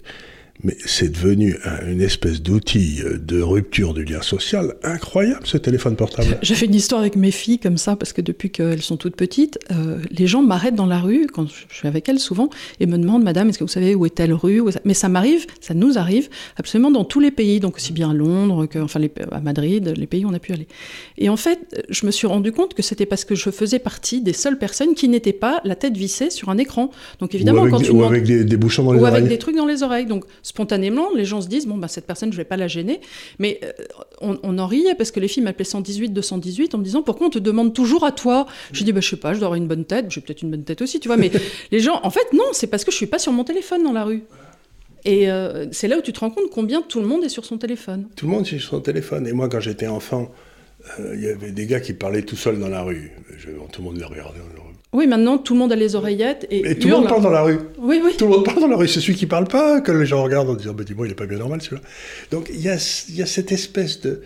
Mais c'est devenu un- une espèce d'outil euh, de rupture du lien social incroyable, ce téléphone portable.
J'ai fait une histoire avec mes filles comme ça, parce que depuis qu'elles sont toutes petites, euh, les gens m'arrêtent dans la rue, quand je suis avec elles souvent, et me demandent, Madame, est-ce que vous savez où est telle rue Mais ça m'arrive, ça nous arrive absolument dans tous les pays, donc aussi bien à Londres que, enfin, les- à Madrid, les pays où on a pu aller. Et en fait, je me suis rendu compte que c'était parce que je faisais partie des seules personnes qui n'étaient pas la tête vissée sur un écran. Donc évidemment,
ou avec,
quand tu
ou
demandes-
avec des, des bouchons dans les
ou avec des trucs dans les oreilles. Donc spontanément, les gens se disent bon bah cette personne je vais pas la gêner. Mais euh, on, on en riait parce que les filles m'appelaient 118, 218 en me disant pourquoi on te demande toujours à toi? Je dis bah je sais pas, je dois avoir une bonne tête, j'ai peut-être une bonne tête aussi, tu vois. Mais les gens, en fait non, c'est parce que je suis pas sur mon téléphone dans la rue. Et euh, c'est là où tu te rends compte combien tout le monde est sur son téléphone.
Tout le monde est sur son téléphone. Et moi, quand j'étais enfant, euh, il y avait des gars qui parlaient tout seuls dans la rue. Je- tout le monde les regardait.
Oui, maintenant tout le monde a les oreillettes et,
Et tout le monde parle dans la rue.
Oui, oui.
Tout le monde parle dans la rue. C'est celui qui parle pas que les gens regardent en disant, bah, dis-moi, il est pas bien normal celui-là. Donc il y a, il y a cette espèce de,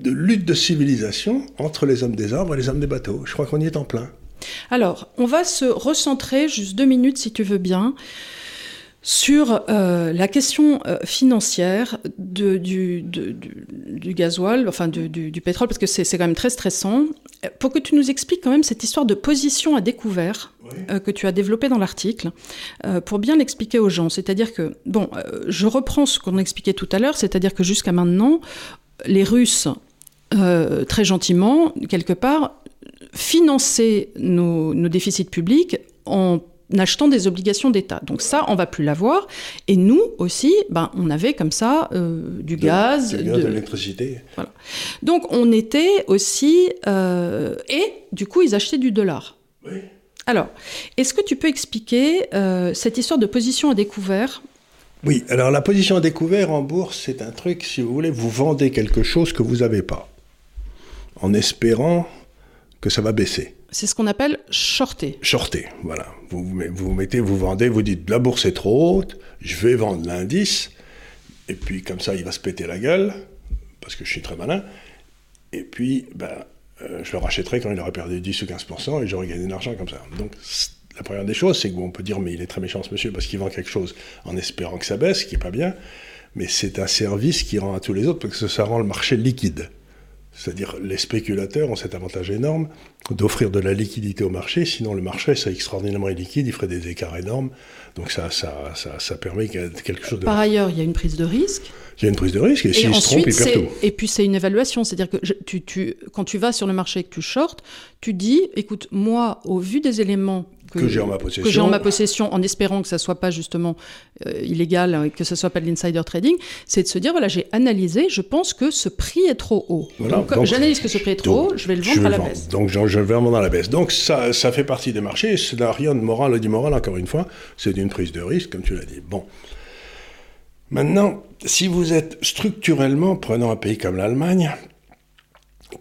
de lutte de civilisation entre les hommes des arbres et les hommes des bateaux. Je crois qu'on y est en plein.
Alors, on va se recentrer, juste deux minutes si tu veux bien, sur euh, la question euh, financière de- du, de- du, du gasoil, enfin du, pétrole, parce que c'est quand même très stressant. Euh, Pour que tu nous expliques quand même cette histoire de position à découvert euh, que tu as développée dans l'article, pour bien l'expliquer aux gens. C'est-à-dire que, bon, je reprends ce qu'on expliquait tout à l'heure, c'est-à-dire que jusqu'à maintenant, les Russes, très gentiment, quelque part, financer nos, nos déficits publics en achetant des obligations d'État. Donc ça, on va plus l'avoir. Et nous aussi, ben, on avait comme ça euh, du gaz.
Du gaz,
de-
de l'électricité.
Donc on était aussi... euh, et du coup, ils achetaient du dollar.
Oui.
Alors, est-ce que tu peux expliquer euh, cette histoire de position à découvert?
Oui, alors la position à découvert en bourse, c'est un truc, si vous voulez, vous vendez quelque chose que vous n'avez pas, en espérant que ça va baisser.
C'est ce qu'on appelle shorter.
Shorter, voilà. Vous vous met- vous mettez, vous vendez, vous dites la bourse est trop haute, je vais vendre l'indice, et puis comme ça il va se péter la gueule, parce que je suis très malin, et puis ben, euh, je le rachèterai quand il aura perdu 10 ou 15%, et j'aurai gagné de l'argent comme ça. Donc la première des choses, c'est qu'on peut dire mais il est très méchant ce monsieur, parce qu'il vend quelque chose en espérant que ça baisse, ce qui n'est pas bien, mais c'est un service qui rend à tous les autres, parce que ça rend le marché liquide. C'est-à-dire les spéculateurs ont cet avantage énorme d'offrir de la liquidité au marché, sinon le marché serait extraordinairement illiquide, il ferait des écarts énormes. Donc ça, ça, ça, ça permet quelque chose de...
Par ailleurs, il y a une prise de risque.
Il y a une prise de risque, et, s'il se trompe, il perd tout.
et puis c'est une évaluation, c'est-à-dire que je- tu, tu, quand tu vas sur le marché et que tu shortes, tu dis, écoute, moi, au vu des éléments
Que j'ai en ma
que j'ai
possession.
en ma possession, en espérant que ça soit pas justement euh, illégal, hein, que ce soit pas de l'insider trading, c'est de se dire, voilà, j'ai analysé, je pense que ce prix est trop haut.
Voilà,
donc,
donc,
j'analyse que ce prix est trop
Donc,
haut, je vais le vendre
vais
à la
vendre.
baisse.
Donc je, je vais le vendre à la baisse. Donc ça, ça fait partie des marchés, ça n'a rien de moral ou d'immoral, encore une fois, c'est d'une prise de risque, comme tu l'as dit. Bon. Maintenant, si vous êtes structurellement, prenons un pays comme l'Allemagne,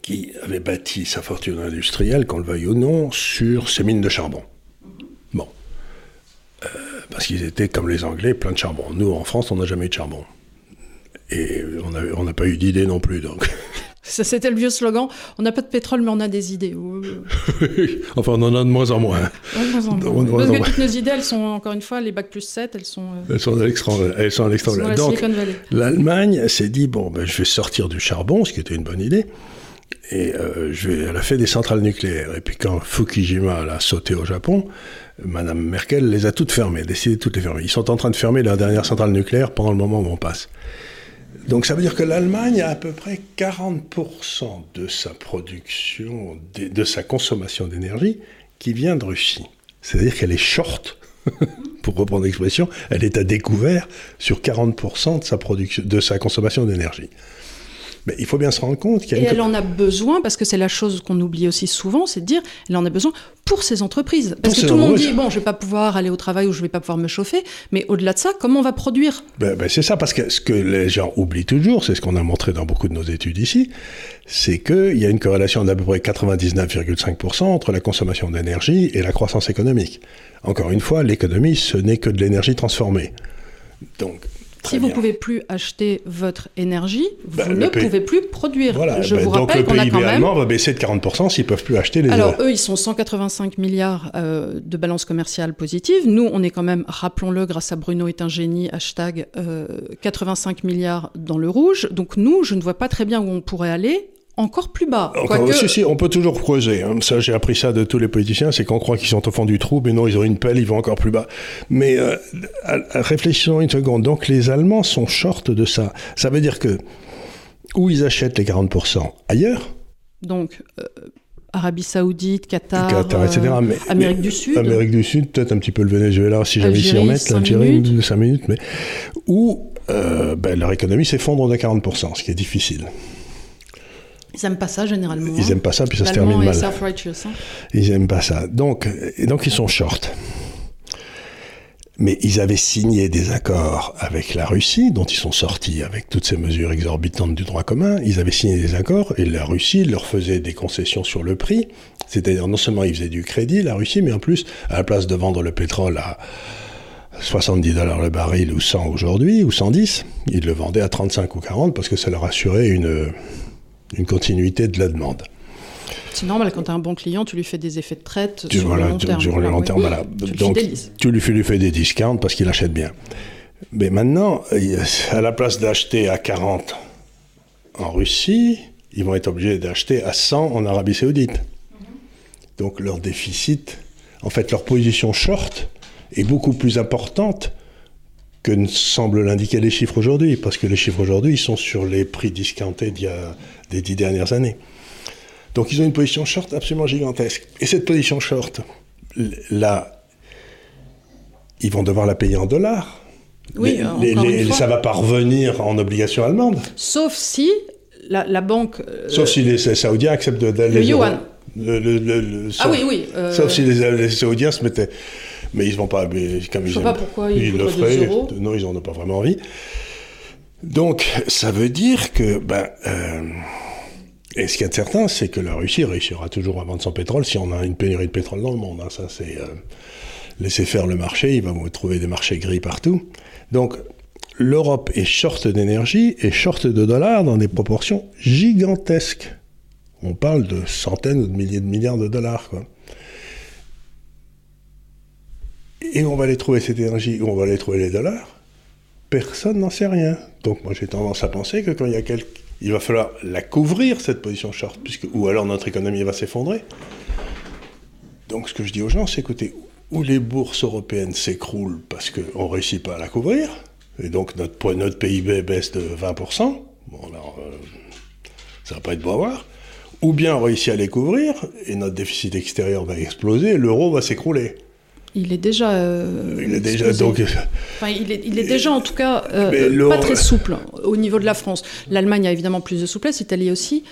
qui avait bâti sa fortune industrielle, qu'on le veuille ou non, sur ses mines de charbon. Parce qu'ils étaient, comme les Anglais, plein de charbon. Nous, en France, on n'a jamais eu de charbon. Et on n'a pas eu d'idées non plus, donc.
C'était le vieux slogan. On n'a pas de pétrole, mais on a des idées.
enfin, on en a de moins en moins.
Parce que toutes nos idées, elles sont, encore une fois, les bacs plus 7, elles sont...
Euh, elles sont à l'extrême. Donc, l'Allemagne s'est dit, bon, ben, je vais sortir du charbon, ce qui était une bonne idée. Et euh, je vais, elle a fait des centrales nucléaires. Et puis quand Fukushima a sauté au Japon, Madame Merkel les a toutes fermées, décidé de toutes les fermer. Ils sont en train de fermer la dernière centrale nucléaire pendant le moment où on passe. Donc ça veut dire que l'Allemagne a à peu près 40% de sa production, de, sa consommation d'énergie qui vient de Russie. C'est-à-dire qu'elle est short, pour reprendre l'expression, elle est à découvert sur 40% de sa, production, de sa consommation d'énergie. Mais il faut bien se rendre compte qu'il y
a... Et elle en a besoin, parce que c'est la chose qu'on oublie aussi souvent, c'est de dire, elle en a besoin pour ses entreprises. Parce que tout le monde dit, bon, je vais pas pouvoir aller au travail ou je vais pas pouvoir me chauffer, mais au-delà de ça, comment on va produire?
Ben, ben, C'est ça, parce que ce que les gens oublient toujours, c'est ce qu'on a montré dans beaucoup de nos études ici, c'est qu'il y a une corrélation d'à peu près 99,5% entre la consommation d'énergie et la croissance économique. Encore une fois, l'économie, ce n'est que de l'énergie transformée. Donc,
si vous ne pouvez plus acheter votre énergie, vous ben, ne pouvez plus produire. Voilà. Je ben, vous rappelle
donc le
PIB
allemand va baisser de 40% s'ils ne peuvent plus acheter les
Alors eux, ils sont 185 milliards euh, de balance commerciale positive. Nous, on est quand même, rappelons-le, grâce à Bruno est un génie, hashtag 85 euh, milliards dans le rouge. Donc nous, je ne vois pas très bien où on pourrait aller encore plus bas.
Encore, si, on peut toujours creuser. Hein. Ça, j'ai appris ça de tous les politiciens, c'est qu'on croit qu'ils sont au fond du trou, mais non, ils ont une pelle, ils vont encore plus bas. Mais euh, réfléchissons une seconde. Donc, les Allemands sont short de ça. Ça veut dire que où ils achètent les 40% ailleurs?
Donc. Euh, Arabie Saoudite, Qatar, etc. Euh, mais, Amérique du Sud.
Amérique du Sud, peut-être un petit peu le Venezuela, si jamais s'y remettent, l'Algérie, 5 minutes, mais où ben, leur économie s'effondre de 40%, ce qui est difficile.
Ils n'aiment pas ça généralement.
Ils n'aiment pas ça, puis ça se termine mal. Hein. Ils n'aiment pas ça. Donc, et donc ils sont short. Mais ils avaient signé des accords avec la Russie, dont ils sont sortis avec toutes ces mesures exorbitantes du droit commun. Ils avaient signé des accords et la Russie leur faisait des concessions sur le prix. C'est-à-dire non seulement ils faisaient du crédit, la Russie, mais en plus, à la place de vendre le pétrole à 70 dollars le baril ou 100 aujourd'hui, ou 110, ils le vendaient à 35 ou 40 parce que ça leur assurait une, une continuité de la demande.
C'est normal, quand tu as un bon client, tu lui fais des effets de traite sur le long terme.
Sur le long terme, voilà. Donc, tu lui fais, lui fais des discounts parce qu'il achète bien. Mais maintenant, à la place d'acheter à 40 en Russie, ils vont être obligés d'acheter à 100 en Arabie Saoudite. Mhm. Donc leur déficit, en fait leur position short est beaucoup plus importante que ne semblent l'indiquer les chiffres aujourd'hui, parce que les chiffres aujourd'hui, ils sont sur les prix discountés d'il y a des dix dernières années. Donc ils ont une position short absolument gigantesque. Et cette position short, là, ils vont devoir la payer en dollars.
Oui,
ça ne va pas revenir en obligation allemande.
Sauf si la, banque.
Euh, Sauf si les Saoudiens acceptent de,
Le yuan.
ah oui, oui. Euh, Sauf si les, les Saoudiens se mettaient mais ils ne vont pas.
Comme Je sais pas pourquoi ils, le
feraient. Non, ils n'en ont pas vraiment envie. Donc, ça veut dire que. Ben, euh, et ce qui est certain, c'est que la Russie réussira toujours à vendre son pétrole si on a une pénurie de pétrole dans le monde. Hein. Ça, c'est. Euh, laisser faire le marché, il va vous trouver des marchés gris partout. Donc, l'Europe est short d'énergie et short de dollars dans des proportions gigantesques. On parle de centaines ou de milliers de milliards de dollars, quoi. Et on va aller trouver cette énergie, on va aller trouver les dollars Personne n'en sait rien. Donc moi j'ai tendance à penser que quand il y a. Il va falloir la couvrir, cette position short, ou alors notre économie va s'effondrer. Donc ce que je dis aux gens, c'est écoutez, où les bourses européennes s'écroulent parce qu'on ne réussit pas à la couvrir, et donc notre, notre PIB baisse de 20%, bon alors euh, ça va pas être beau à voir, ou bien on réussit à les couvrir, et notre déficit extérieur va exploser, l'euro va s'écrouler.
Il est déjà.
Euh, il est déjà donc.
Enfin, il est, il est déjà en tout cas euh, pas très souple au niveau de la France. L'Allemagne a évidemment plus de souplesse, l'Italie aussi.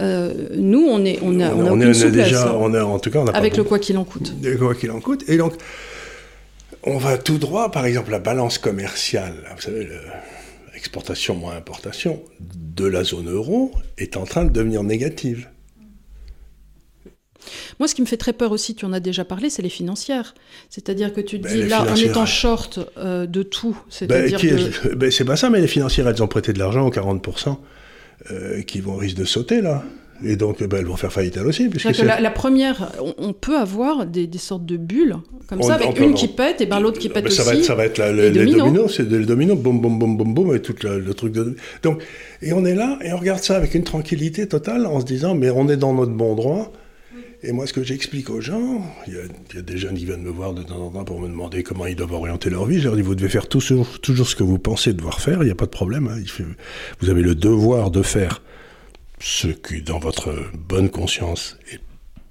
Euh, nous, on est, on a, on, a on est, souplesse, déjà,
hein. on a, en tout cas, on a
avec le quoi qu'il en coûte.
Le quoi qu'il en coûte, et donc on va tout droit, par exemple, la balance commerciale. Vous savez, l'exportation moins importation de la zone euro est en train de devenir négative.
Moi, ce qui me fait très peur aussi, tu en as déjà parlé, c'est les financières. C'est-à-dire que tu te
Ben,
dis, là, on est en short euh, de tout.
Ben,
C'est-à-dire
qui-
que...
ben, c'est pas ça, mais les financières, elles ont prêté de l'argent aux 40% euh, qui vont risque de sauter, là. Et donc, ben, elles vont faire faillite elles aussi. Puisque
que
c'est-
la, la première, on, on peut avoir des, des sortes de bulles, comme
On-
ça, avec une qui pète et ben l'autre qui pète
Ben, ça
aussi.
Va être, ça va être la-
les
les,
dominos.
c'est des dominos, boum, boum, boum, boum, boum, et tout le, le truc de... Donc, et on est là, et on regarde ça avec une tranquillité totale, en se disant, mais on est dans notre bon droit. Et moi, ce que j'explique aux gens, il y, a, des jeunes qui viennent me voir de temps en temps pour me demander comment ils doivent orienter leur vie. Je leur dis, vous devez faire toujours ce que vous pensez devoir faire, il n'y a pas de problème. hein. Vous avez le devoir de faire ce qui, dans votre bonne conscience, est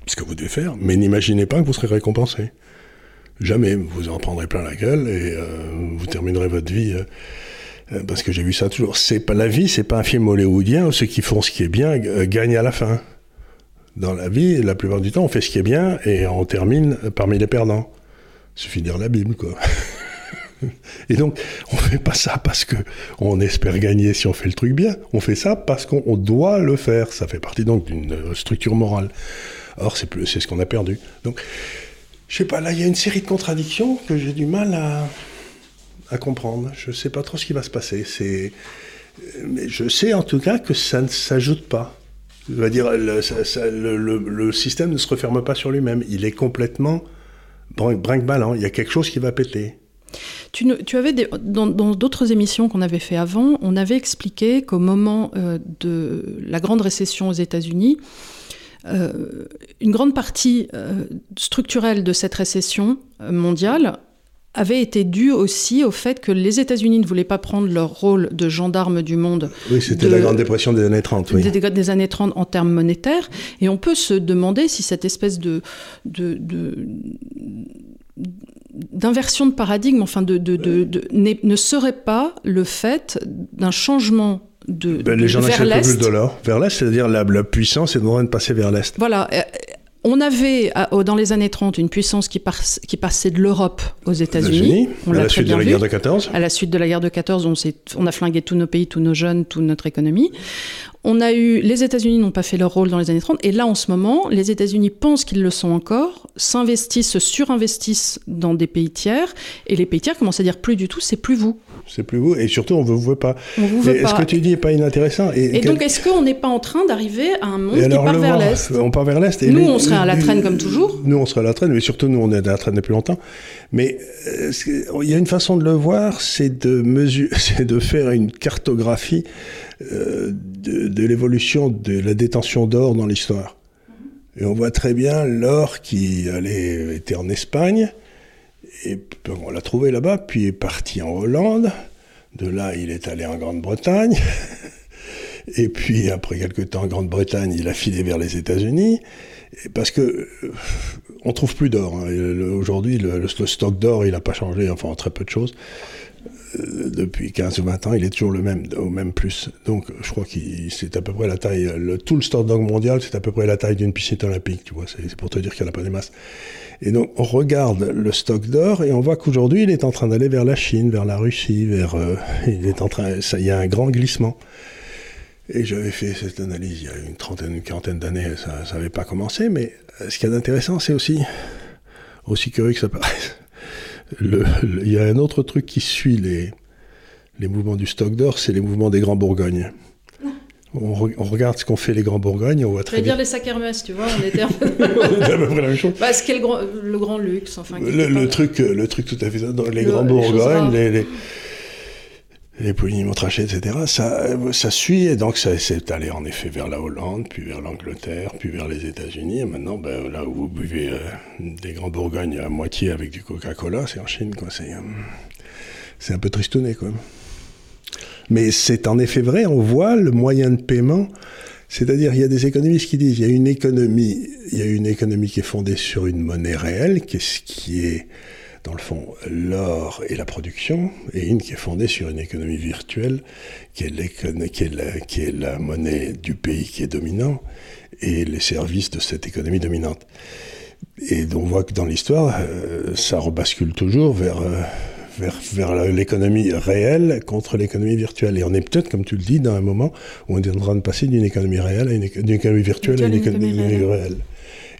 ce que vous devez faire, mais n'imaginez pas que vous serez récompensé. Jamais. Vous en prendrez plein la gueule et euh, vous terminerez votre vie. euh, euh, parce que j'ai vu ça toujours. C'est pas la vie, c'est pas un film hollywoodien où ceux qui font ce qui est bien gagnent à la fin. Dans la vie, la plupart du temps, on fait ce qui est bien et on termine parmi les perdants. Il suffit de lire la Bible, quoi. Et donc, on fait pas ça parce que on espère gagner si on fait le truc bien. On fait ça parce qu'on on doit le faire. Ça fait partie donc d'une structure morale. Or, c'est ce qu'on a perdu. Donc, je sais pas, là, il y a une série de contradictions que j'ai du mal à, comprendre. Je sais pas trop ce qui va se passer. Mais je sais en tout cas que ça ne s'ajoute pas. Je veux dire, le, système ne se referme pas sur lui-même. Il est complètement brin- brinque-ballant. Il y a quelque chose qui va péter.
Tu, avais dans d'autres émissions qu'on avait fait avant, on avait expliqué qu'au moment euh, de la grande récession aux États-Unis, euh, une grande partie euh, structurelle de cette récession mondiale avait été due aussi au fait que les États-Unis ne voulaient pas prendre leur rôle de gendarme du monde
Oui, c'était la Grande Dépression des années 30. Oui.
des, des- des années 30 en termes monétaires. Et on peut se demander si cette espèce de, de, de- d'inversion de paradigme, enfin de, de, de- de- n'est- ne serait pas le fait d'un changement de,
Ben, les gens
vers
n'acceptent plus le dollar. Vers l'Est, c'est-à-dire la, la puissance est en train de passer vers l'Est.
Voilà. On avait, dans les années 30, une puissance qui, passait de l'Europe aux États-Unis.
À
l'a
suite de la guerre de 14.
À la suite de la guerre de 14, on, a flingué tous nos pays, tous nos jeunes, toute notre économie. On a eu, les États-Unis n'ont pas fait leur rôle dans les années 30, et là, en ce moment, les États-Unis pensent qu'ils le sont encore, s'investissent, se surinvestissent dans des pays tiers, et les pays tiers commencent à dire plus du tout, c'est plus vous.
C'est plus vous. Et surtout, on ne vous veut pas.
On vous veut
ce
pas.
que tu dis n'est pas inintéressant. Et,
Et
quel-
donc, est-ce qu'on n'est pas en train d'arriver à un monde
et
qui part
le
vers l'Est?
On part vers l'Est.
Nous,
les-
on serait à la traîne comme toujours.
Nous, on serait à la traîne, mais surtout, nous, on est à la traîne depuis longtemps. Mais euh, ce- il y a une façon de le voir, c'est de, mesu- c'est de faire une cartographie euh, de, de l'évolution de la détention d'or dans l'histoire. Et on voit très bien l'or qui allait, était en Espagne, et puis on l'a trouvé là-bas, puis est parti en Hollande. De là, il est allé en Grande-Bretagne. Et puis, après quelques temps en Grande-Bretagne, il a filé vers les États-Unis. Parce que euh, on trouve plus d'or. hein. Aujourd'hui, le, stock d'or, il n'a pas changé, enfin, en très peu de choses. Euh, depuis 15 ou 20 ans, il est toujours le même, au même plus. Donc, je crois que c'est à peu près la taille, le- tout le d'or mondial, c'est à peu près la taille d'une piscine olympique, tu vois. C'est pour te dire qu'il n'y en a pas des masses. Et donc, on regarde le stock d'or et on voit qu'aujourd'hui, il est en train d'aller vers la Chine, vers la Russie, vers, euh, il est en train, il y a un grand glissement. Et j'avais fait cette analyse il y a une trentaine, une quarantaine d'années, ça n'avait pas commencé, mais euh, ce qu'il y a d'intéressant, c'est aussi, aussi curieux que ça paraisse, il y a un autre truc qui suit les, les mouvements du stock d'or, c'est les mouvements des Grands Bourgognes. On, re- on regarde ce qu'ont fait les Grands Bourgognes, on voit très
vais dire
bien.
les sacs Hermès, tu vois, on était un peu...
C'est à peu près la même chose.
bah, ce qui est le grand, le grand luxe, enfin...
Le, truc, le truc tout à fait dans les
Le-
grands Bourgognes, les, les Pouligny Montrachet, etc. Ça, ça suit et donc ça s'est allé en effet vers la Hollande, puis vers l'Angleterre, puis vers les États-Unis. Et maintenant, ben, là où vous buvez euh, des grands Bourgognes à moitié avec du Coca-Cola, c'est en Chine, quoi. C'est, euh, c'est un peu tristouné, quoi. Mais c'est en effet vrai, on voit le moyen de paiement. C'est-à-dire, il y a des économistes qui disent, il y a une économie, il y a une économie qui est fondée sur une monnaie réelle, qui est ce qui est, dans le fond, l'or et la production, et une qui est fondée sur une économie virtuelle, qui est, qui est, la, qui est la monnaie du pays qui est dominant, et les services de cette économie dominante. Et on voit que dans l'histoire, euh, ça rebascule toujours vers, euh, vers, vers l'économie réelle contre l'économie virtuelle. Et on est peut-être, comme tu le dis, dans un moment où on est en train de passer d'une économie réelle à une, économie virtuelle à une
Virtuelle à une
économie
économie
réelle.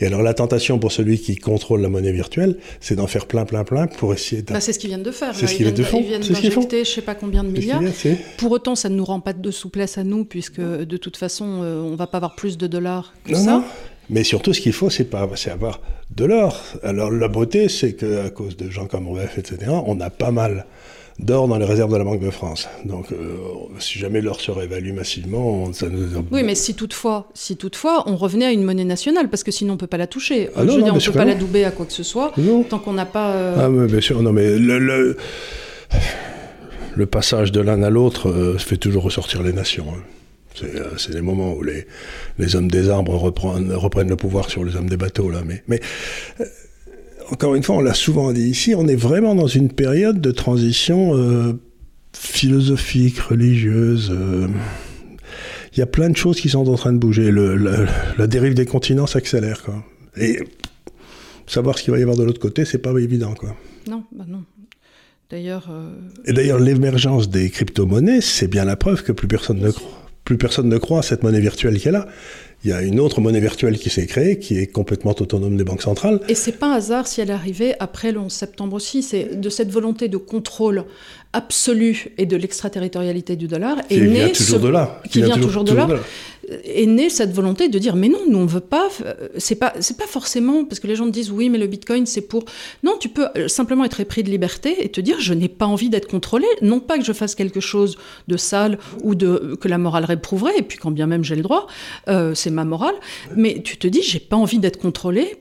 Et alors la tentation pour celui qui contrôle la monnaie virtuelle, c'est d'en faire plein, plein, plein pour essayer
de... Bah, c'est ce qu'ils viennent de faire.
C'est ce qu'ils viennent de faire.
Ils viennent d'injecter je sais pas combien de milliards. Pour autant, ça ne nous rend pas de souplesse à nous, puisque de toute façon, euh, on va pas avoir plus de dollars que ça. Non.
Mais surtout, ce qu'il faut, c'est pas, c'est avoir de l'or. Alors la beauté, c'est qu'à cause de gens comme Rueff, etc., on a pas mal d'or dans les réserves de la Banque de France. Donc, euh, si jamais l'or se réévalue massivement, ça nous...
Oui, mais si toutefois, si toutefois, on revenait à une monnaie nationale, parce que sinon on peut pas la toucher. Ah Je veux dire, on peut pas la doubler à quoi que ce soit, tant qu'on n'a pas... Euh,
ah oui, bien sûr, non, mais le, le... passage de l'un à l'autre euh, fait toujours ressortir les nations. Hein. C'est les moments où les, les, hommes des arbres reprennent, reprennent, le pouvoir sur les hommes des bateaux, là. Mais, mais encore une fois, on l'a souvent dit ici, on est vraiment dans une période de transition euh, philosophique, religieuse. Euh, il y a plein de choses qui sont en train de bouger. Le, la dérive des continents s'accélère. Quoi. Et savoir ce qu'il va y avoir de l'autre côté, c'est pas évident. Quoi.
Non, bah non. D'ailleurs. Euh,
Et d'ailleurs, l'émergence des crypto-monnaies, c'est bien la preuve que plus personne ne croit. Plus personne ne croit à cette monnaie virtuelle qu'elle a il y a une autre monnaie virtuelle qui s'est créée, qui est complètement autonome des banques centrales.
Et c'est pas un hasard si elle est arrivée après le 11 septembre aussi. C'est de cette volonté de contrôle absolu et de l'extraterritorialité du dollar.
Qui vient toujours de là.
Qui, vient, toujours, de là est née cette volonté de dire mais non, nous on veut pas. C'est pas c'est pas forcément parce que les gens disent oui mais le Bitcoin c'est pour. Non, tu peux euh, simplement être épris de liberté et te dire je n'ai pas envie d'être contrôlé. Non pas que je fasse quelque chose de sale ou de que la morale réprouverait et puis quand bien même j'ai le droit, euh, c'est ma morale. Mais tu te dis j'ai pas envie d'être contrôlé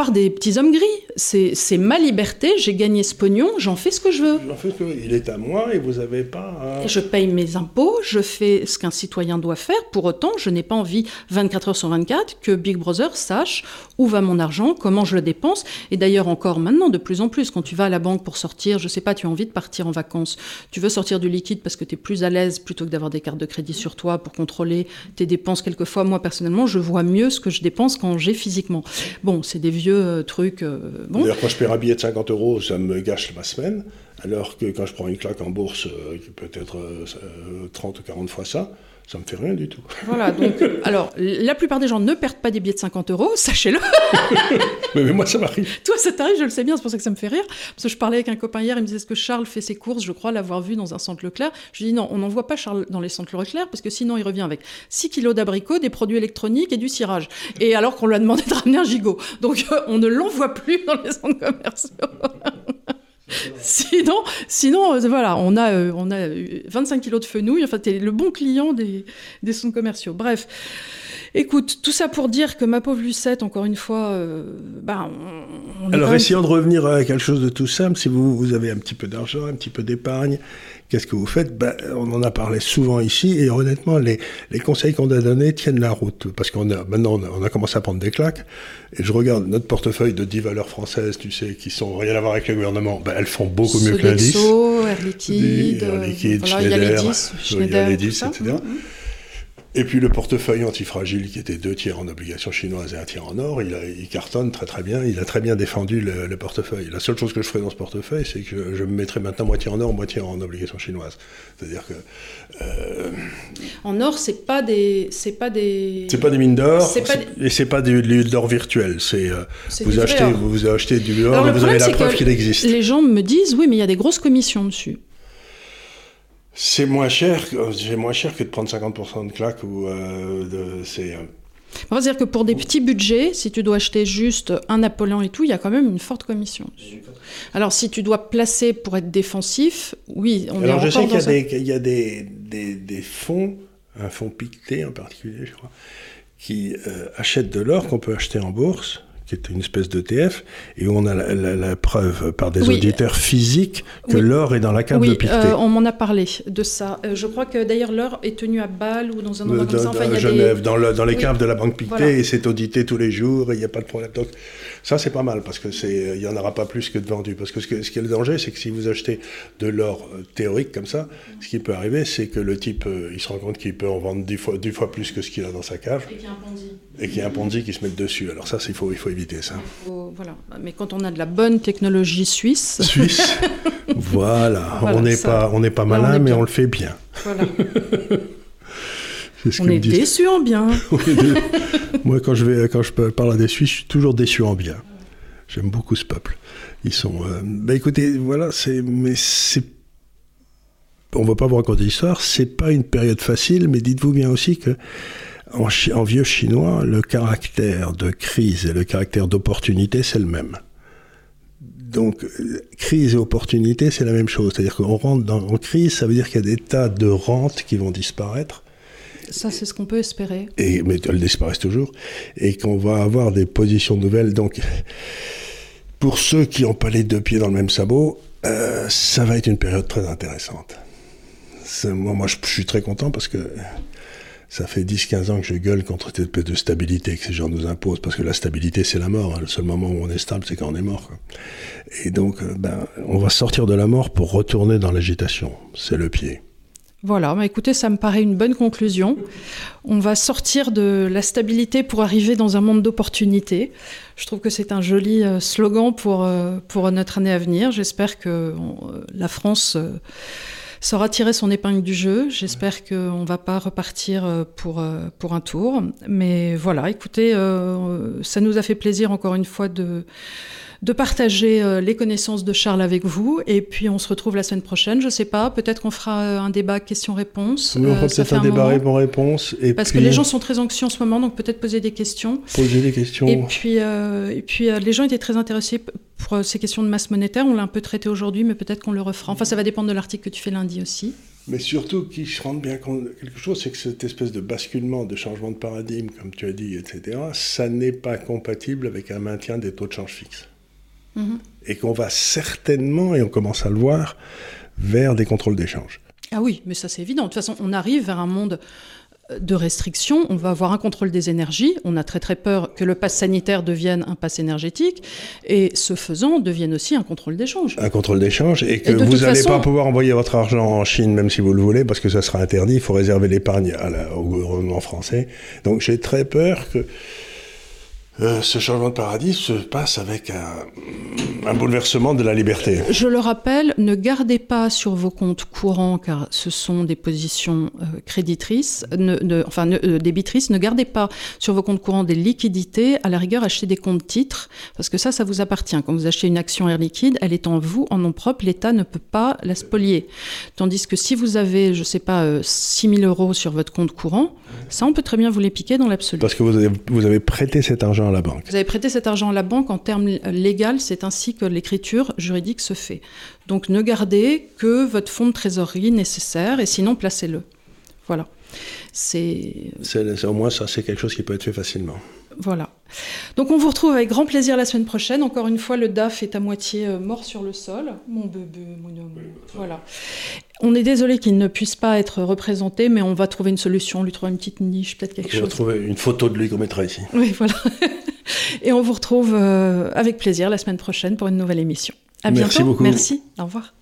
par des petits hommes gris. C'est ma liberté, j'ai gagné ce pognon, j'en fais ce que je veux.
J'en fais ce que Il est à moi et vous n'avez pas à...
Je paye mes impôts, je fais ce qu'un citoyen doit faire. Pour autant, je n'ai pas envie 24 heures sur 24 que Big Brother sache où va mon argent, comment je le dépense. Et d'ailleurs, encore maintenant, de plus en plus, quand tu vas à la banque pour sortir, je sais pas, tu as envie de partir en vacances, tu veux sortir du liquide parce que tu es plus à l'aise plutôt que d'avoir des cartes de crédit sur toi pour contrôler tes dépenses. Quelquefois, moi personnellement, je vois mieux ce que je dépense quand j'ai physiquement. Bon, c'est des vieux euh, truc. Euh, bon.
D'ailleurs, quand je paie un billet de 50 euros, ça me gâche ma semaine, alors que quand je prends une claque en bourse, euh, qui peut être 30 ou 40 fois ça, ça me fait rien du tout.
Voilà, donc, alors, la plupart des gens ne perdent pas des billets de 50 euros, sachez-le.
mais, moi, ça m'arrive.
Toi, ça t'arrive, je le sais bien, c'est pour ça que ça me fait rire. Parce que je parlais avec un copain hier, il me disait, est-ce que Charles fait ses courses Je crois l'avoir vu dans un centre Leclerc? Je lui dis, non, on n'envoie pas Charles dans les centres Leclerc, parce que sinon, il revient avec 6 kilos d'abricots, des produits électroniques et du cirage. Et alors qu'on lui a demandé de ramener un gigot. Donc, euh, on ne l'envoie plus dans les centres commerciaux. sinon, sinon euh, voilà, on a, euh, on a 25 kilos de fenouil. Enfin, t'es le bon client des, des centres commerciaux. Bref. Écoute, tout ça pour dire que ma pauvre Lucette, encore une fois, euh, bah,
on, Alors, essayons de revenir à quelque chose de tout simple. Si vous, vous avez un petit peu d'argent, un petit peu d'épargne, qu'est-ce que vous faites? Ben, On en a parlé souvent ici, et honnêtement, les, les conseils qu'on a donnés tiennent la route. Parce qu'on a maintenant, on a, commencé à prendre des claques, et je regarde notre portefeuille de 10 valeurs françaises, tu sais, qui sont rien à voir avec le gouvernement, ben, elles font beaucoup mieux que l'indice.
Air Liquide,
Air Liquide Schneider, il y a les 10, Schneider, les 10 etc. Et puis le portefeuille antifragile qui était deux tiers en obligations chinoises et un tiers en or, il, il cartonne très très bien, il a très bien défendu le, portefeuille. La seule chose que je ferai dans ce portefeuille, c'est que je, me mettrai maintenant moitié en or, moitié en obligations chinoises. C'est-à-dire que... Euh,
en or, c'est pas des... C'est pas des...
C'est pas des mines d'or, et c'est pas de l'or virtuel. C'est, euh, vous, achetez, vous, achetez du or et vous avez la preuve qu'il existe.
Les gens me disent, oui, mais il y a des grosses commissions dessus.
C'est moins cher, c'est moins cher que de prendre 50% de claque ou euh, de, c'est. Euh,
on va dire que pour des petits budgets, si tu dois acheter juste un Napoléon et tout, il y a quand même une forte commission. Alors si tu dois placer pour être défensif, oui,
on Alors je sais qu'il y a, des, des, des, fonds, un fonds Pictet en particulier, je crois, qui euh, achètent de l'or qu'on peut acheter en bourse qui est une espèce d'ETF, et où on a la, preuve par des auditeurs physiques que l'or est dans la cave de Pictet.
Euh, on m'en a parlé de ça. Euh, je crois que d'ailleurs l'or est tenu à Bâle ou dans un endroit comme ça.
Enfin, Genève, dans, le, dans, les caves de la banque Pictet, et c'est audité tous les jours, et il n'y a pas de problème. Donc ça, c'est pas mal, parce que c'est, il n'y en aura pas plus que de vendu. Parce que ce, ce qui est le danger, c'est que si vous achetez de l'or euh, théorique comme ça, ce qui peut arriver, c'est que le type, il se rend compte qu'il peut en vendre dix fois, dix fois plus que ce qu'il a dans sa cave.
Et qu'il y a un Ponzi.
Et qu'il y a un Ponzi qui se met dessus. Alors ça, il faut, il faut éviter ça.
voilà. Mais quand on a de la bonne technologie suisse.
Suisse. voilà. On n'est pas, on n'est pas malin, mais on le fait bien. Voilà.
On est déçu en bien.
Moi, quand je, vais, quand je parle à des Suisses, je suis toujours déçu en bien. J'aime beaucoup ce peuple. Ils sont. Euh, bah écoutez, voilà, c'est. Mais c'est. On va pas vous raconter l'histoire, c'est pas une période facile, mais dites-vous bien aussi que en, en, vieux chinois, le caractère de crise et le caractère d'opportunité, c'est le même. Donc, crise et opportunité, c'est la même chose. C'est-à-dire qu'on rentre dans, en crise, ça veut dire qu'il y a des tas de rentes qui vont disparaître.
Ça, c'est ce qu'on peut espérer.
Et, mais elles disparaissent toujours. Et qu'on va avoir des positions nouvelles. Donc, pour ceux qui n'ont pas les deux pieds dans le même sabot, euh, ça va être une période très intéressante. Moi, moi, je, suis très content parce que ça fait 10-15 ans que je gueule contre cette espèce de stabilité que ces gens nous imposent, parce que la stabilité, c'est la mort. Hein. Le seul moment où on est stable, c'est quand on est mort. Et donc, euh, ben, on va sortir de la mort pour retourner dans l'agitation. C'est le pied.
Voilà, bah écoutez, ça me paraît une bonne conclusion. On va sortir de la stabilité pour arriver dans un monde d'opportunités. Je trouve que c'est un joli euh, slogan pour, euh, pour notre année à venir. J'espère que la France saura tirer son épingle du jeu. J'espère qu'on ne va pas repartir euh, pour, euh, pour un tour. Mais voilà, écoutez, euh, ça nous a fait plaisir encore une fois de de partager les connaissances de Charles avec vous. Et puis on se retrouve la semaine prochaine. Je ne sais pas, peut-être qu'on fera un débat questions-réponses.
on fera peut-être un, débat réponses.
Parce que les gens sont très anxieux en ce moment, donc peut-être poser des questions.
Poser des questions.
Et puis, et puis les gens étaient très intéressés pour euh, ces questions de masse monétaire, on l'a un peu traité aujourd'hui, mais peut-être qu'on le refera. Enfin, ça va dépendre de l'article que tu fais lundi aussi.
Mais surtout, qu'ils se rendent bien compte de quelque chose, c'est que cette espèce de basculement, de changement de paradigme, comme tu as dit, etc., ça n'est pas compatible avec un maintien des taux de change fixes. Mhm. Et qu'on va certainement, et on commence à le voir, vers des contrôles d'échange.
Ah oui, mais ça c'est évident. De toute façon, on arrive vers un monde de restrictions, on va avoir un contrôle des énergies. On a très très peur que le pass sanitaire devienne un pass énergétique et ce faisant devienne aussi un contrôle d'échange.
Un contrôle d'échange et que vous n'allez pas pouvoir envoyer votre argent en Chine même si vous le voulez parce que ça sera interdit. Il faut réserver l'épargne au gouvernement français. Donc j'ai très peur que euh, ce changement de paradis se passe avec un, bouleversement de la liberté.
Je le rappelle, ne gardez pas sur vos comptes courants, car ce sont des positions euh, créditrices, ne, enfin euh, débitrices, ne gardez pas sur vos comptes courants des liquidités, à la rigueur achetez des comptes titres, parce que ça, ça vous appartient. Quand vous achetez une action Air Liquide, elle est en vous, en nom propre, l'État ne peut pas la spolier. Tandis que si vous avez, je ne sais pas, 6 000 euros sur votre compte courant, ça, on peut très bien vous les piquer dans l'absolu.
Parce que vous avez, vous avez prêté cet argent la banque.
Vous avez prêté cet argent à la banque en termes légaux, c'est ainsi que l'écriture juridique se fait. Donc ne gardez que votre fonds de trésorerie nécessaire et sinon placez-le. Voilà. C'est
au moins ça, c'est quelque chose qui peut être fait facilement.
Voilà. Donc on vous retrouve avec grand plaisir la semaine prochaine. Encore une fois, le DAF est à moitié euh, mort sur le sol. Mon bébé, mon homme. Voilà. On est désolé qu'il ne puisse pas être représenté, mais on va trouver une solution, lui trouver une petite niche, peut-être quelque chose. On va
trouver une photo de lui qu'on mettra ici.
Oui, voilà. Et on vous retrouve euh, avec plaisir la semaine prochaine pour une nouvelle émission. À bientôt.
Merci beaucoup.
Merci. Au revoir.